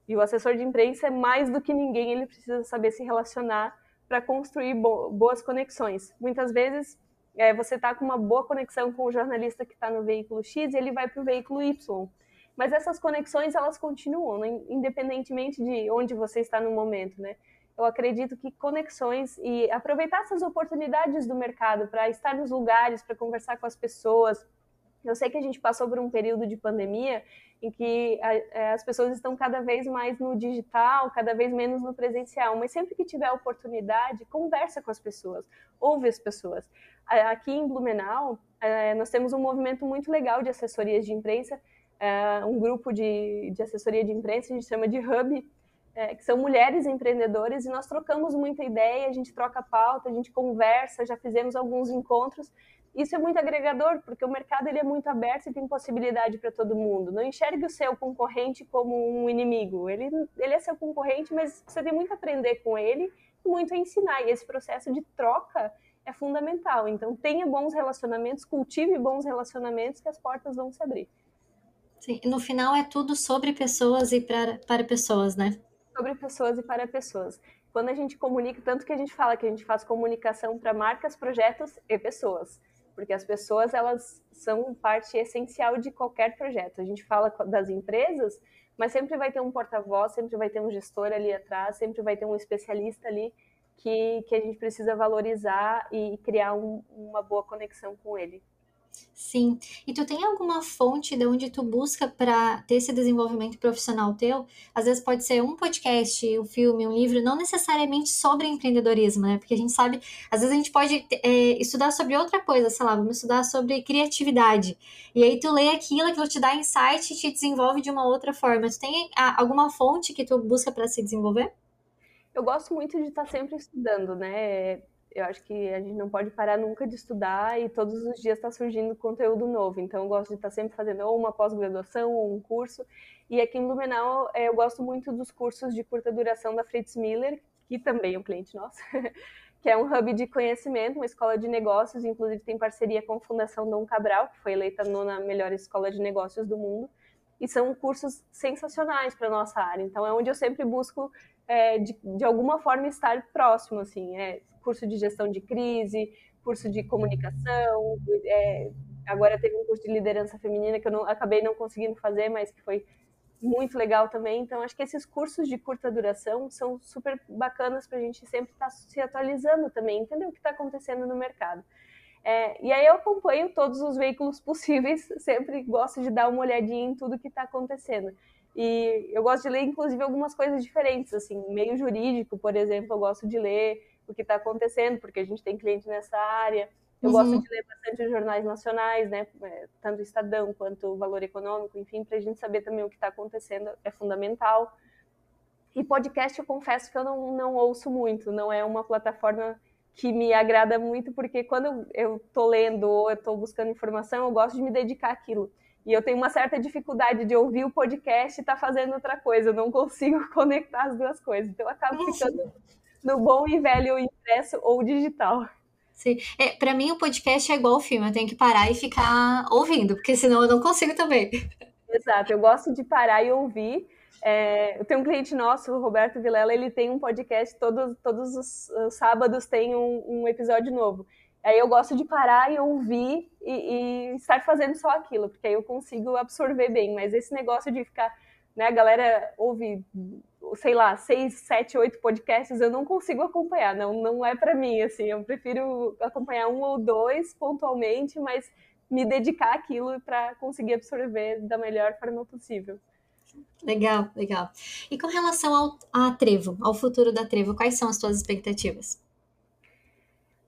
E o assessor de imprensa é mais do que ninguém, ele precisa saber se relacionar para construir boas conexões. Muitas vezes é, você está com uma boa conexão com o jornalista que está no veículo X e ele vai para o veículo Y mas essas conexões elas continuam, né? independentemente de onde você está no momento, né? Eu acredito que conexões e aproveitar essas oportunidades do mercado para estar nos lugares, para conversar com as pessoas. Eu sei que a gente passou por um período de pandemia em que é, as pessoas estão cada vez mais no digital, cada vez menos no presencial, mas sempre que tiver oportunidade, conversa com as pessoas, ouve as pessoas. Aqui em Blumenau, é, nós temos um movimento muito legal de assessorias de imprensa é, um grupo de, de assessoria de imprensa, a gente chama de Hub, é, que são mulheres empreendedoras, e nós trocamos muita ideia, a gente troca pauta, a gente conversa, já fizemos alguns encontros. Isso é muito agregador, porque o mercado ele é muito aberto e tem possibilidade para todo mundo. Não enxergue o seu concorrente como um inimigo. Ele, ele é seu concorrente, mas você tem muito a aprender com ele e muito a ensinar. E esse processo de troca é fundamental. Então, tenha bons relacionamentos, cultive bons relacionamentos que as portas vão se abrir. Sim, no final é tudo sobre pessoas e para, para pessoas, né? Sobre pessoas e para pessoas. Quando a gente comunica, tanto que a gente fala que a gente faz comunicação para marcas, projetos e pessoas, porque as pessoas elas são parte essencial de qualquer projeto. A gente fala das empresas, mas sempre vai ter um porta-voz, sempre vai ter um gestor ali atrás, sempre vai ter um especialista ali que, que a gente precisa valorizar e criar um, uma boa conexão com ele. Sim. E tu tem alguma fonte de onde tu busca para ter esse desenvolvimento profissional teu? Às vezes pode ser um podcast, um filme, um livro, não necessariamente sobre empreendedorismo, né? Porque a gente sabe, às vezes a gente pode é, estudar sobre outra coisa, sei lá, vamos estudar sobre criatividade. E aí tu lê aquilo, aquilo te dá insight e te desenvolve de uma outra forma. Tu tem alguma fonte que tu busca para se desenvolver? Eu gosto muito de estar sempre estudando, né? Eu acho que a gente não pode parar nunca de estudar e todos os dias está surgindo conteúdo novo. Então, eu gosto de estar sempre fazendo ou uma pós-graduação ou um curso. E aqui em Blumenau, é, eu gosto muito dos cursos de curta duração da Fritz Miller, que também é um cliente nosso, que é um hub de conhecimento, uma escola de negócios, inclusive tem parceria com a Fundação Dom Cabral, que foi eleita nona melhor escola de negócios do mundo. E são cursos sensacionais para nossa área. Então, é onde eu sempre busco, é, de, de alguma forma, estar próximo, assim. É, curso de gestão de crise, curso de comunicação, é, agora teve um curso de liderança feminina que eu não, acabei não conseguindo fazer, mas que foi muito legal também. Então, acho que esses cursos de curta duração são super bacanas para a gente sempre estar tá se atualizando também, entender o que está acontecendo no mercado. É, e aí eu acompanho todos os veículos possíveis, sempre gosto de dar uma olhadinha em tudo que está acontecendo. E eu gosto de ler, inclusive, algumas coisas diferentes, assim, meio jurídico, por exemplo, eu gosto de ler o que está acontecendo, porque a gente tem cliente nessa área. Eu uhum. gosto de ler bastante os jornais nacionais, né? É, tanto o Estadão quanto o Valor Econômico, enfim, para a gente saber também o que está acontecendo é fundamental. E podcast, eu confesso que eu não, não ouço muito, não é uma plataforma que me agrada muito, porque quando eu estou lendo ou eu estou buscando informação, eu gosto de me dedicar àquilo. E eu tenho uma certa dificuldade de ouvir o podcast e estar tá fazendo outra coisa, eu não consigo conectar as duas coisas. Então, eu acabo ficando no bom e velho impresso ou digital. Sim. É, para mim, o podcast é igual o filme, eu tenho que parar e ficar ouvindo, porque senão eu não consigo também. Exato, eu gosto de parar e ouvir. É, eu tenho um cliente nosso, o Roberto Vilela, ele tem um podcast, todos, todos os, os sábados tem um, um, episódio novo. Aí eu gosto de parar e ouvir e, e, estar fazendo só aquilo, porque aí eu consigo absorver bem. Mas esse negócio de ficar, né, a galera ouve sei lá, seis, sete, oito podcasts, eu não consigo acompanhar, não, não é para mim, assim, eu prefiro acompanhar um ou dois pontualmente, mas me dedicar àquilo para conseguir absorver da melhor forma possível. Legal, legal. E com relação ao a Trevo, ao futuro da Trevo, quais são as suas expectativas?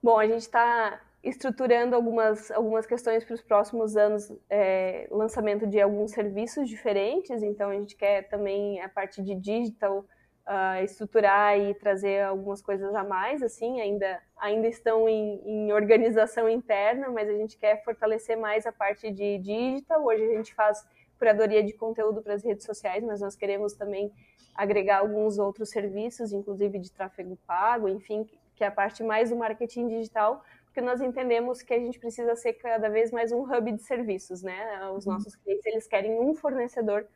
Bom, a gente está estruturando algumas, algumas questões para os próximos anos, é, lançamento de alguns serviços diferentes, então a gente quer também a parte de digital uh, estruturar e trazer algumas coisas a mais, assim, ainda, ainda estão em, em, organização interna, mas a gente quer fortalecer mais a parte de digital, hoje a gente faz curadoria de conteúdo para as redes sociais, mas nós queremos também agregar alguns outros serviços, inclusive de tráfego pago, enfim, que é a parte mais do marketing digital, porque nós entendemos que a gente precisa ser cada vez mais um hub de serviços, né? Os uhum. nossos clientes, eles querem um fornecedor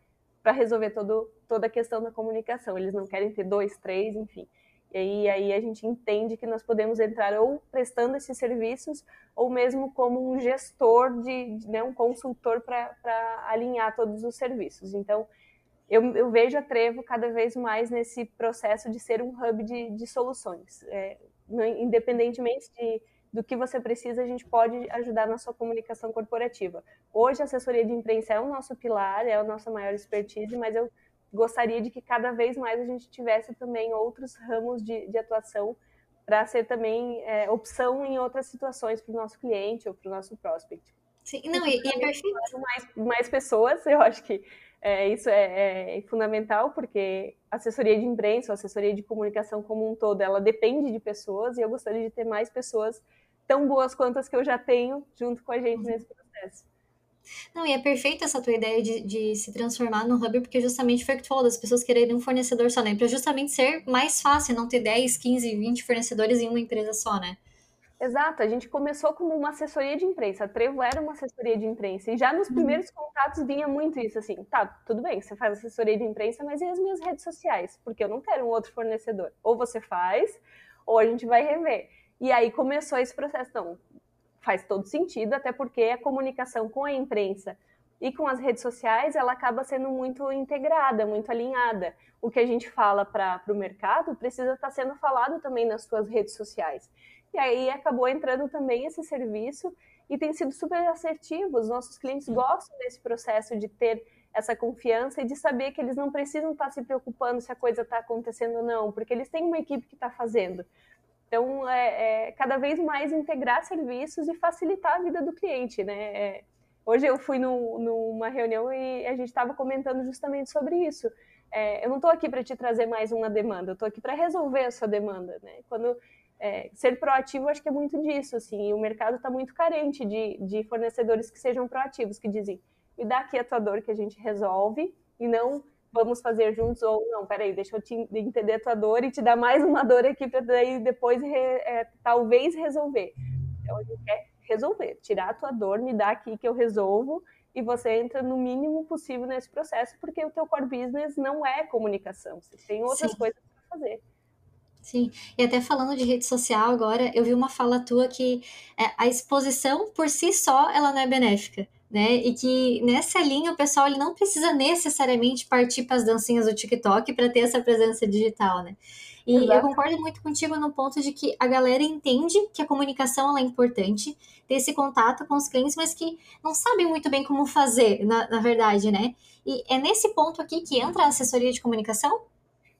para resolver todo, toda a questão da comunicação, eles não querem ter dois, três, enfim. E aí, aí a gente entende que nós podemos entrar ou prestando esses serviços, ou mesmo como um gestor, de, de né, um consultor para alinhar todos os serviços. Então, eu, eu, vejo a Trevo cada vez mais nesse processo de ser um hub de, de soluções. É, independentemente de do que você precisa, a gente pode ajudar na sua comunicação corporativa. Hoje, a assessoria de imprensa é o nosso pilar, é a nossa maior expertise, mas eu gostaria de que cada vez mais a gente tivesse também outros ramos de, de atuação para ser também é, opção em outras situações para o nosso cliente ou para o nosso prospect. Sim, não, e, e é perfeito. Mais, mais pessoas, eu acho que é, isso é, é, fundamental, porque assessoria de imprensa, assessoria de comunicação como um todo, ela depende de pessoas, e eu gostaria de ter mais pessoas tão boas quanto as que eu já tenho junto com a gente nesse processo. Não, e é perfeita essa tua ideia de, de se transformar no hub, porque justamente foi o que tu falou, das pessoas quererem um fornecedor só, né? Para justamente ser mais fácil, não ter 10, 15, 20 fornecedores em uma empresa só, né? Exato, a gente começou como uma assessoria de imprensa. A Trevo era uma assessoria de imprensa. E já nos uhum. primeiros contatos vinha muito isso, assim, tá, tudo bem, você faz assessoria de imprensa, mas e as minhas redes sociais? Porque eu não quero um outro fornecedor. Ou você faz, ou a gente vai rever. E aí começou esse processo. Então, faz todo sentido, até porque a comunicação com a imprensa e com as redes sociais, ela acaba sendo muito integrada, muito alinhada. O que a gente fala para o mercado precisa estar tá sendo falado também nas suas redes sociais. E aí acabou entrando também esse serviço e tem sido super assertivo. Os nossos clientes gostam desse processo de ter essa confiança e de saber que eles não precisam estar se preocupando se a coisa está acontecendo ou não, porque eles têm uma equipe que está fazendo. Então, é, é, cada vez mais integrar serviços e facilitar a vida do cliente, né? É, hoje eu fui no, numa reunião e a gente estava comentando justamente sobre isso. É, eu não estou aqui para te trazer mais uma demanda, eu estou aqui para resolver a sua demanda, né? Quando é, ser proativo, acho que é muito disso, assim, o mercado está muito carente de, de fornecedores que sejam proativos, que dizem, me dá aqui a tua dor que a gente resolve, e não vamos fazer juntos, ou não, peraí, deixa eu te entender a tua dor e te dar mais uma dor aqui para daí depois re, é, talvez resolver. Então a gente quer resolver, tirar a tua dor, me dá aqui que eu resolvo e você entra no mínimo possível nesse processo, porque o teu core business não é comunicação, você tem outras Sim. coisas para fazer. Sim, e até falando de rede social agora, eu vi uma fala tua que é, a exposição por si só ela não é benéfica né? E que nessa linha o pessoal ele não precisa necessariamente partir para as dancinhas do TikTok para ter essa presença digital, né? E Exato. eu concordo muito contigo no ponto de que a galera entende que a comunicação é importante, ter esse contato com os clientes, mas que não sabem muito bem como fazer, na, na verdade, né? E é nesse ponto aqui que entra a assessoria de comunicação?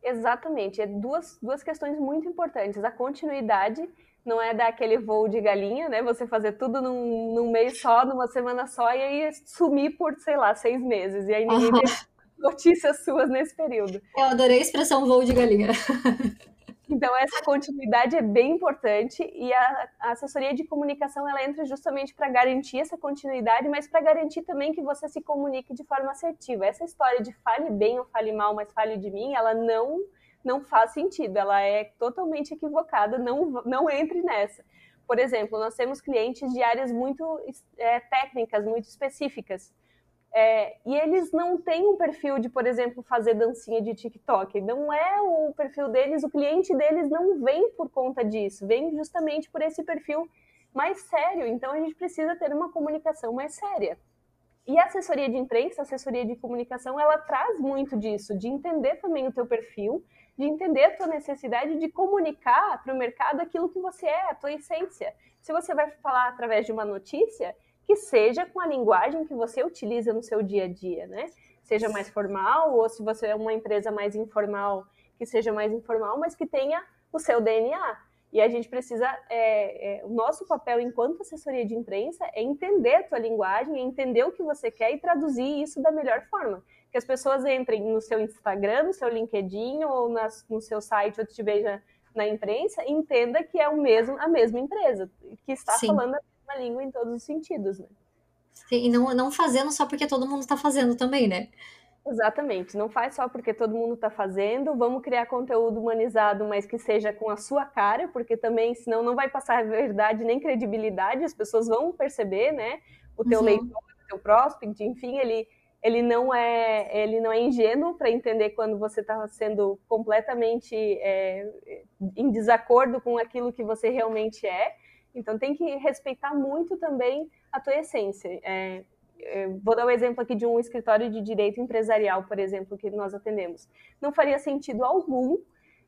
Exatamente, é duas, duas questões muito importantes. A continuidade não é dar aquele voo de galinha, né? Você fazer tudo num, num mês só, numa semana só, e aí sumir por, sei lá, seis meses. E aí ninguém uhum. tem notícias suas nesse período. Eu adorei a expressão voo de galinha. Então, essa continuidade é bem importante e a, a assessoria de comunicação ela entra justamente para garantir essa continuidade, mas para garantir também que você se comunique de forma assertiva. Essa história de fale bem ou fale mal, mas fale de mim, ela não, não faz sentido, ela é totalmente equivocada, não, não entre nessa. Por exemplo, nós temos clientes de áreas muito é, técnicas, muito específicas. É, e eles não têm um perfil de, por exemplo, fazer dancinha de TikTok. Não é o perfil deles, o cliente deles não vem por conta disso, vem justamente por esse perfil mais sério. Então a gente precisa ter uma comunicação mais séria. E a assessoria de imprensa, a assessoria de comunicação, ela traz muito disso, de entender também o teu perfil, de entender a tua necessidade de comunicar para o mercado aquilo que você é, a tua essência. Se você vai falar através de uma notícia, que seja com a linguagem que você utiliza no seu dia a dia, né? Seja mais formal, ou se você é uma empresa mais informal, que seja mais informal, mas que tenha o seu DNA. E a gente precisa, é, é, o nosso papel enquanto assessoria de imprensa é entender a tua linguagem, é entender o que você quer e traduzir isso da melhor forma. Que as pessoas entrem no seu Instagram, no seu LinkedIn ou nas, no seu site ou te veja na imprensa entenda que é o mesmo, a mesma empresa, que está Sim. falando uma língua em todos os sentidos, né? E não, não fazendo só porque todo mundo está fazendo também, né? Exatamente, não faz só porque todo mundo está fazendo, vamos criar conteúdo humanizado, mas que seja com a sua cara, porque também, senão não vai passar verdade nem credibilidade, as pessoas vão perceber, né? O teu uhum. leitor, o teu prospect, enfim, ele, ele não é ele não é ingênuo para entender quando você está sendo completamente é, em desacordo com aquilo que você realmente é. Então tem que respeitar muito também a tua essência. É, é, vou dar o um exemplo aqui de um escritório de direito empresarial, por exemplo, que nós atendemos. Não faria sentido algum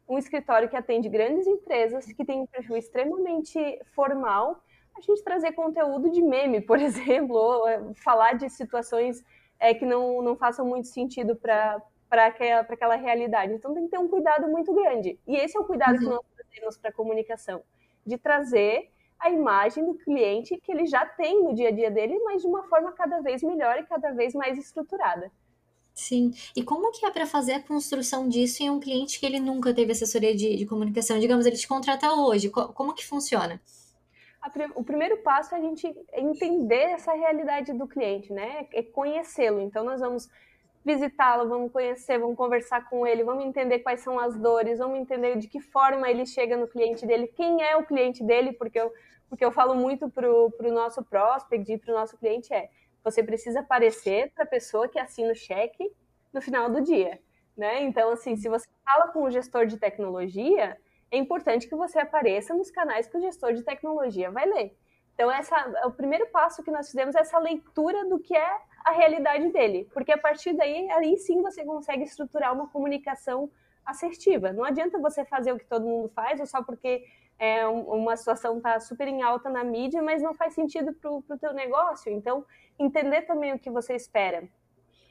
um escritório que atende grandes empresas, que tem um perfil extremamente formal, a gente trazer conteúdo de meme, por exemplo, ou é, falar de situações é, que não, não façam muito sentido para aquela, aquela realidade. Então tem que ter um cuidado muito grande. E esse é o cuidado uhum. que nós temos para a comunicação, de trazer a imagem do cliente que ele já tem no dia a dia dele, mas de uma forma cada vez melhor e cada vez mais estruturada. Sim. E como que é para fazer a construção disso em um cliente que ele nunca teve assessoria de, de comunicação? Digamos, ele te contrata hoje. Como que funciona? o primeiro passo é a gente entender essa realidade do cliente, né? É conhecê-lo. Então, nós vamos visitá-lo, vamos conhecer, vamos conversar com ele, vamos entender quais são as dores, vamos entender de que forma ele chega no cliente dele, quem é o cliente dele, porque eu, porque eu falo muito para o nosso prospect e para o nosso cliente é, você precisa aparecer para a pessoa que assina o cheque no final do dia, né? Então, assim, se você fala com o gestor de tecnologia, é importante que você apareça nos canais que o gestor de tecnologia vai ler. Então, essa, o primeiro passo que nós fizemos é essa leitura do que é a realidade dele, porque a partir daí, aí sim você consegue estruturar uma comunicação assertiva. Não adianta você fazer o que todo mundo faz, ou só porque é, uma situação está super em alta na mídia, mas não faz sentido para o teu negócio. Então, entender também o que você espera,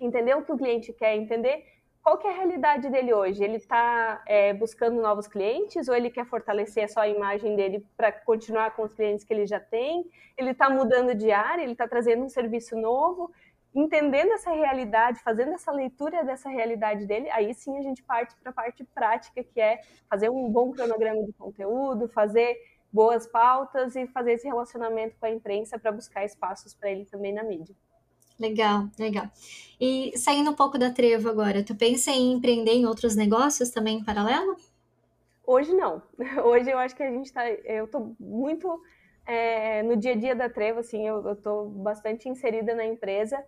entender o que o cliente quer, entender qual que é a realidade dele hoje? Ele está é, buscando novos clientes ou ele quer fortalecer só a imagem dele para continuar com os clientes que ele já tem? Ele está mudando de área, ele está trazendo um serviço novo? Entendendo essa realidade, fazendo essa leitura dessa realidade dele, aí sim a gente parte para a parte prática, que é fazer um bom cronograma de conteúdo, fazer boas pautas e fazer esse relacionamento com a imprensa para buscar espaços para ele também na mídia. Legal, legal. E saindo um pouco da Trevo agora, tu pensa em empreender em outros negócios também em paralelo? Hoje não. Hoje eu acho que a gente está. Eu estou muito é, no dia a dia da Trevo, assim, eu estou bastante inserida na empresa.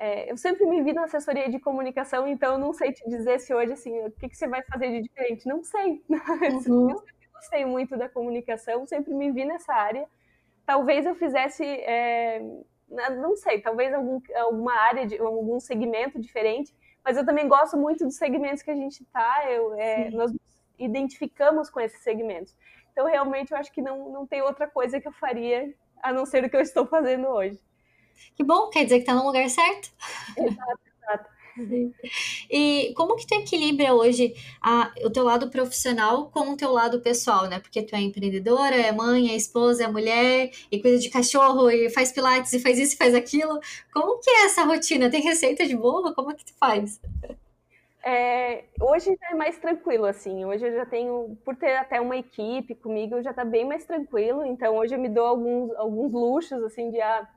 É, eu sempre me vi na assessoria de comunicação, então eu não sei te dizer se hoje, assim, o que, que você vai fazer de diferente. Não sei. Uhum. Eu sempre gostei muito da comunicação, sempre me vi nessa área. Talvez eu fizesse, é, não sei, talvez algum, alguma área, de, algum segmento diferente, mas eu também gosto muito dos segmentos que a gente está. É, nós identificamos com esses segmentos. Então, realmente, eu acho que não, não tem outra coisa que eu faria a não ser o que eu estou fazendo hoje. Que bom, quer dizer que está no lugar certo. Exato, exato. E como que tu equilibra hoje a, o teu lado profissional com o teu lado pessoal, né? Porque tu é empreendedora, é mãe, é esposa, é mulher, e cuida de cachorro, e faz pilates, e faz isso, e faz aquilo. Como que é essa rotina? Tem receita de bolo? Como é que tu faz? É, hoje é mais tranquilo, assim. Hoje eu já tenho, por ter até uma equipe comigo, já tá bem mais tranquilo. Então hoje eu me dou alguns, alguns luxos, assim, de ah,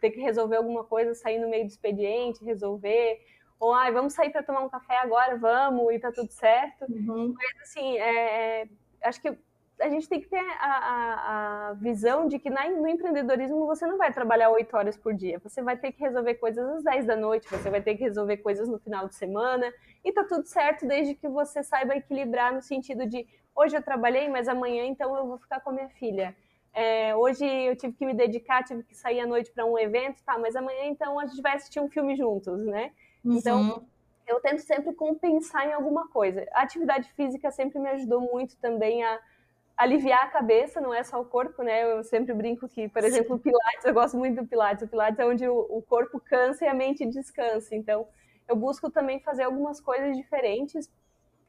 ter que resolver alguma coisa, sair no meio do expediente, resolver ou ai, vamos sair para tomar um café agora, vamos, e tá tudo certo. Uhum. Mas assim, é, é, acho que a gente tem que ter a, a, a visão de que na, no empreendedorismo você não vai trabalhar oito horas por dia. Você vai ter que resolver coisas às 10 da noite, você vai ter que resolver coisas no final de semana, e tá tudo certo desde que você saiba equilibrar no sentido de hoje eu trabalhei, mas amanhã então eu vou ficar com a minha filha. É, hoje eu tive que me dedicar, tive que sair à noite para um evento, tá, mas amanhã então a gente vai assistir um filme juntos, né? Então, uhum. eu tento sempre compensar em alguma coisa. A atividade física sempre me ajudou muito também a aliviar a cabeça, não é só o corpo, né? Eu sempre brinco que, por exemplo, o Pilates, eu gosto muito do Pilates. O Pilates é onde o, corpo cansa e a mente descansa. Então, eu busco também fazer algumas coisas diferentes.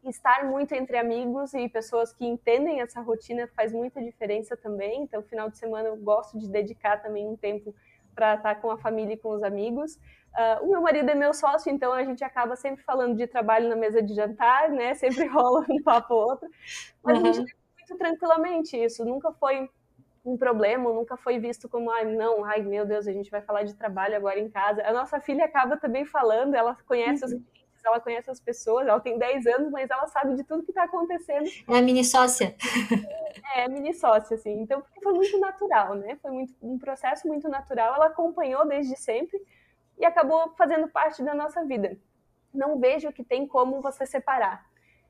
Estar muito entre amigos e pessoas que entendem essa rotina faz muita diferença também. Então, final de semana eu gosto de dedicar também um tempo para estar com a família e com os amigos. Uh, o meu marido é meu sócio, então a gente acaba sempre falando de trabalho na mesa de jantar, né? Sempre rola um papo ou outro. Mas uhum. a gente muito tranquilamente isso. Nunca foi um problema, nunca foi visto como, ai, não, ai, meu Deus, a gente vai falar de trabalho agora em casa. A nossa filha acaba também falando, ela conhece uhum. os ela conhece as pessoas, ela tem 10 anos, mas ela sabe de tudo que está acontecendo. É a mini sócia. É, é mini sócia, assim. Então, foi muito natural, né? Foi muito, um processo muito natural. Ela acompanhou desde sempre e acabou fazendo parte da nossa vida. Não vejo que tem como você separar.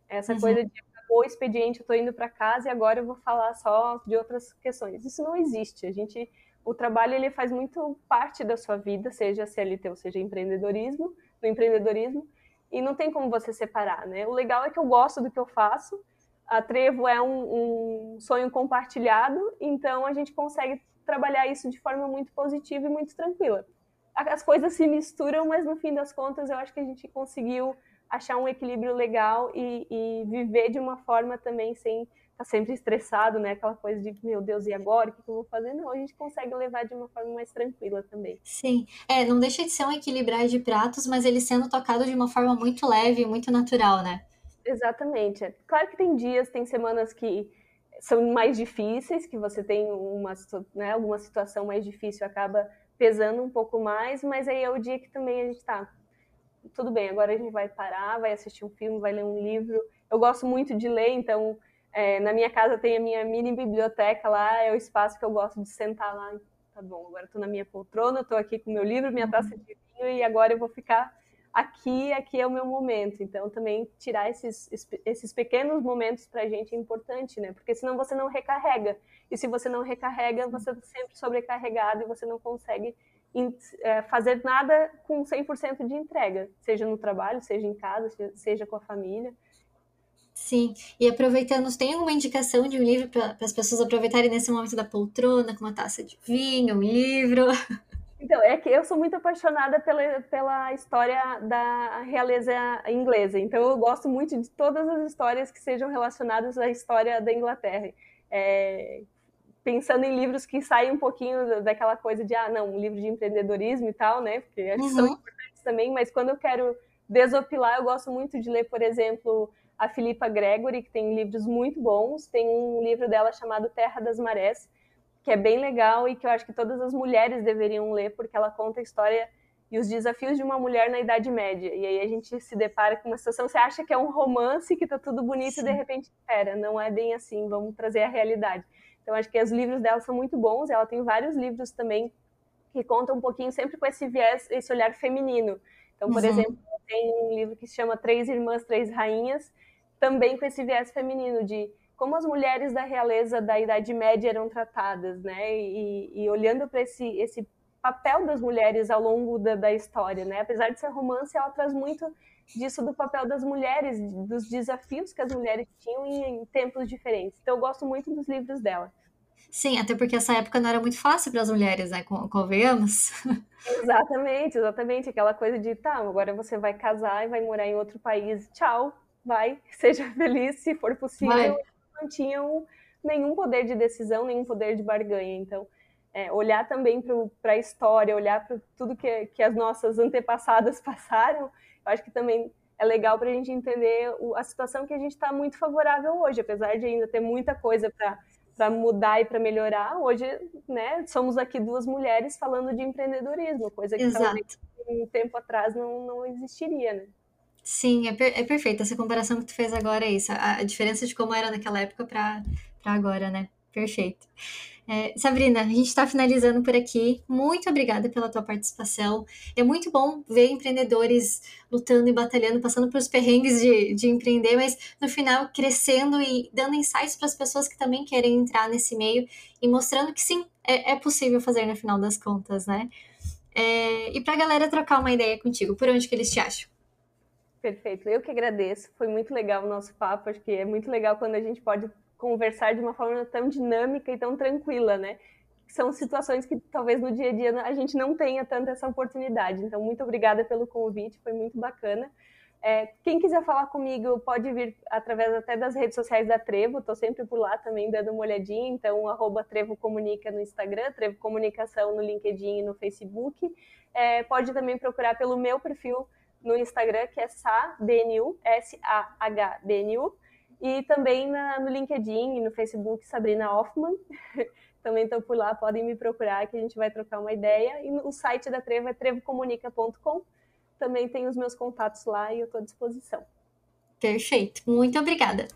Essa uhum. coisa de acabou o expediente, eu estou indo para casa e agora eu vou falar só de outras questões. Isso não existe. A gente, o trabalho ele faz muito parte da sua vida, seja CLT ou seja empreendedorismo, no empreendedorismo, e não tem como você separar, né? O legal é que eu gosto do que eu faço. A Trevo é um, um sonho compartilhado, então a gente consegue trabalhar isso de forma muito positiva e muito tranquila as coisas se misturam, mas no fim das contas eu acho que a gente conseguiu achar um equilíbrio legal e, e viver de uma forma também sem tá sempre estressado, né? Aquela coisa de, meu Deus, e agora? O que eu vou fazer? Não, a gente consegue levar de uma forma mais tranquila também. Sim, é, não deixa de ser um equilibrar de pratos, mas ele sendo tocado de uma forma muito leve, muito natural, né? Exatamente. É, claro que tem dias, tem semanas que são mais difíceis, que você tem uma, né, alguma situação mais difícil, acaba pesando um pouco mais, mas aí é o dia que também a gente tá. Tudo bem, agora a gente vai parar, vai assistir um filme, vai ler um livro. Eu gosto muito de ler, então é, na minha casa tem a minha mini biblioteca lá, é o espaço que eu gosto de sentar lá. Tá bom, agora estou na minha poltrona, estou aqui com meu livro, minha taça de vinho e agora eu vou ficar aqui, aqui é o meu momento. Então, também tirar esses, esses pequenos momentos para a gente é importante, né? Porque senão você não recarrega. E se você não recarrega, você está sempre sobrecarregado e você não consegue é, fazer nada com 100% de entrega, seja no trabalho, seja em casa, seja com a família. Sim, e aproveitando, tem alguma indicação de um livro para as pessoas aproveitarem nesse momento da poltrona, com uma taça de vinho, um livro? Então, é que eu sou muito apaixonada pela, pela história da realeza inglesa. Então, eu gosto muito de todas as histórias que sejam relacionadas à história da Inglaterra. É, pensando em livros que saem um pouquinho daquela coisa de, ah, não, um livro de empreendedorismo e tal, né? Porque acho que são uhum. importantes também, mas quando eu quero desopilar, eu gosto muito de ler, por exemplo, a Philippa Gregory, que tem livros muito bons. Tem um livro dela chamado Terra das Marés, que é bem legal e que eu acho que todas as mulheres deveriam ler, porque ela conta a história e os desafios de uma mulher na Idade Média. E aí a gente se depara com uma situação, você acha que é um romance, que tá tudo bonito, Sim. e de repente, pera, não é bem assim, vamos trazer a realidade. Então acho que os livros dela são muito bons, ela tem vários livros também que contam um pouquinho sempre com esse viés, esse olhar feminino. Então, por uhum. exemplo, tem um livro que se chama Três Irmãs, Três Rainhas, também com esse viés feminino de como as mulheres da realeza da Idade Média eram tratadas, né? E, e olhando para esse, esse papel das mulheres ao longo da, da, história, né? Apesar de ser romance, ela traz muito disso do papel das mulheres, dos desafios que as mulheres tinham em, em tempos diferentes. Então eu gosto muito dos livros dela. Sim, até porque essa época não era muito fácil para as mulheres, né? Convenhamos. Exatamente, exatamente. Aquela coisa de, tá, agora você vai casar e vai morar em outro país. Tchau, vai, seja feliz, se for possível. Vai. Não tinham nenhum poder de decisão, nenhum poder de barganha. Então, é, olhar também para a história, olhar para tudo que, que as nossas antepassadas passaram, eu acho que também é legal para a gente entender o, a situação que a gente está muito favorável hoje, apesar de ainda ter muita coisa para para mudar e para melhorar. Hoje, né, somos aqui duas mulheres falando de empreendedorismo, coisa que um tempo atrás não, não existiria, né? Sim, é, per é perfeito. Essa comparação que tu fez agora é isso. A, a diferença de como era naquela época para agora, né? Perfeito. É, Sabrina, a gente está finalizando por aqui. Muito obrigada pela tua participação. É muito bom ver empreendedores lutando e batalhando, passando pelos perrengues de, de empreender, mas no final crescendo e dando insights para as pessoas que também querem entrar nesse meio e mostrando que sim, é, é possível fazer no final das contas, né? É, e para a galera trocar uma ideia contigo, por onde que eles te acham? Perfeito, eu que agradeço. Foi muito legal o nosso papo. Acho que é muito legal quando a gente pode conversar de uma forma tão dinâmica e tão tranquila, né? São situações que talvez no dia a dia a gente não tenha tanto essa oportunidade. Então, muito obrigada pelo convite, foi muito bacana. É, quem quiser falar comigo pode vir através até das redes sociais da Trevo, estou sempre por lá também dando uma olhadinha, então arroba Trevo Comunica no Instagram, Trevo Comunicação no LinkedIn e no Facebook. É, pode também procurar pelo meu perfil no Instagram, que é SAHBNU, S-A-H-B-N-U, e também na, no LinkedIn e no Facebook, Sabrina Hoffman. também estou por lá, podem me procurar que a gente vai trocar uma ideia. E o site da Trevo é trevocomunica.com. Também tem os meus contatos lá e eu estou à disposição. Perfeito. Muito obrigada.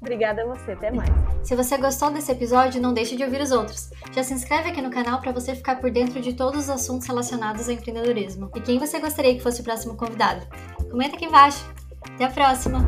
Obrigada a você, até mais. Se você gostou desse episódio, não deixe de ouvir os outros. Já se inscreve aqui no canal para você ficar por dentro de todos os assuntos relacionados ao empreendedorismo. E quem você gostaria que fosse o próximo convidado? Comenta aqui embaixo. Até a próxima!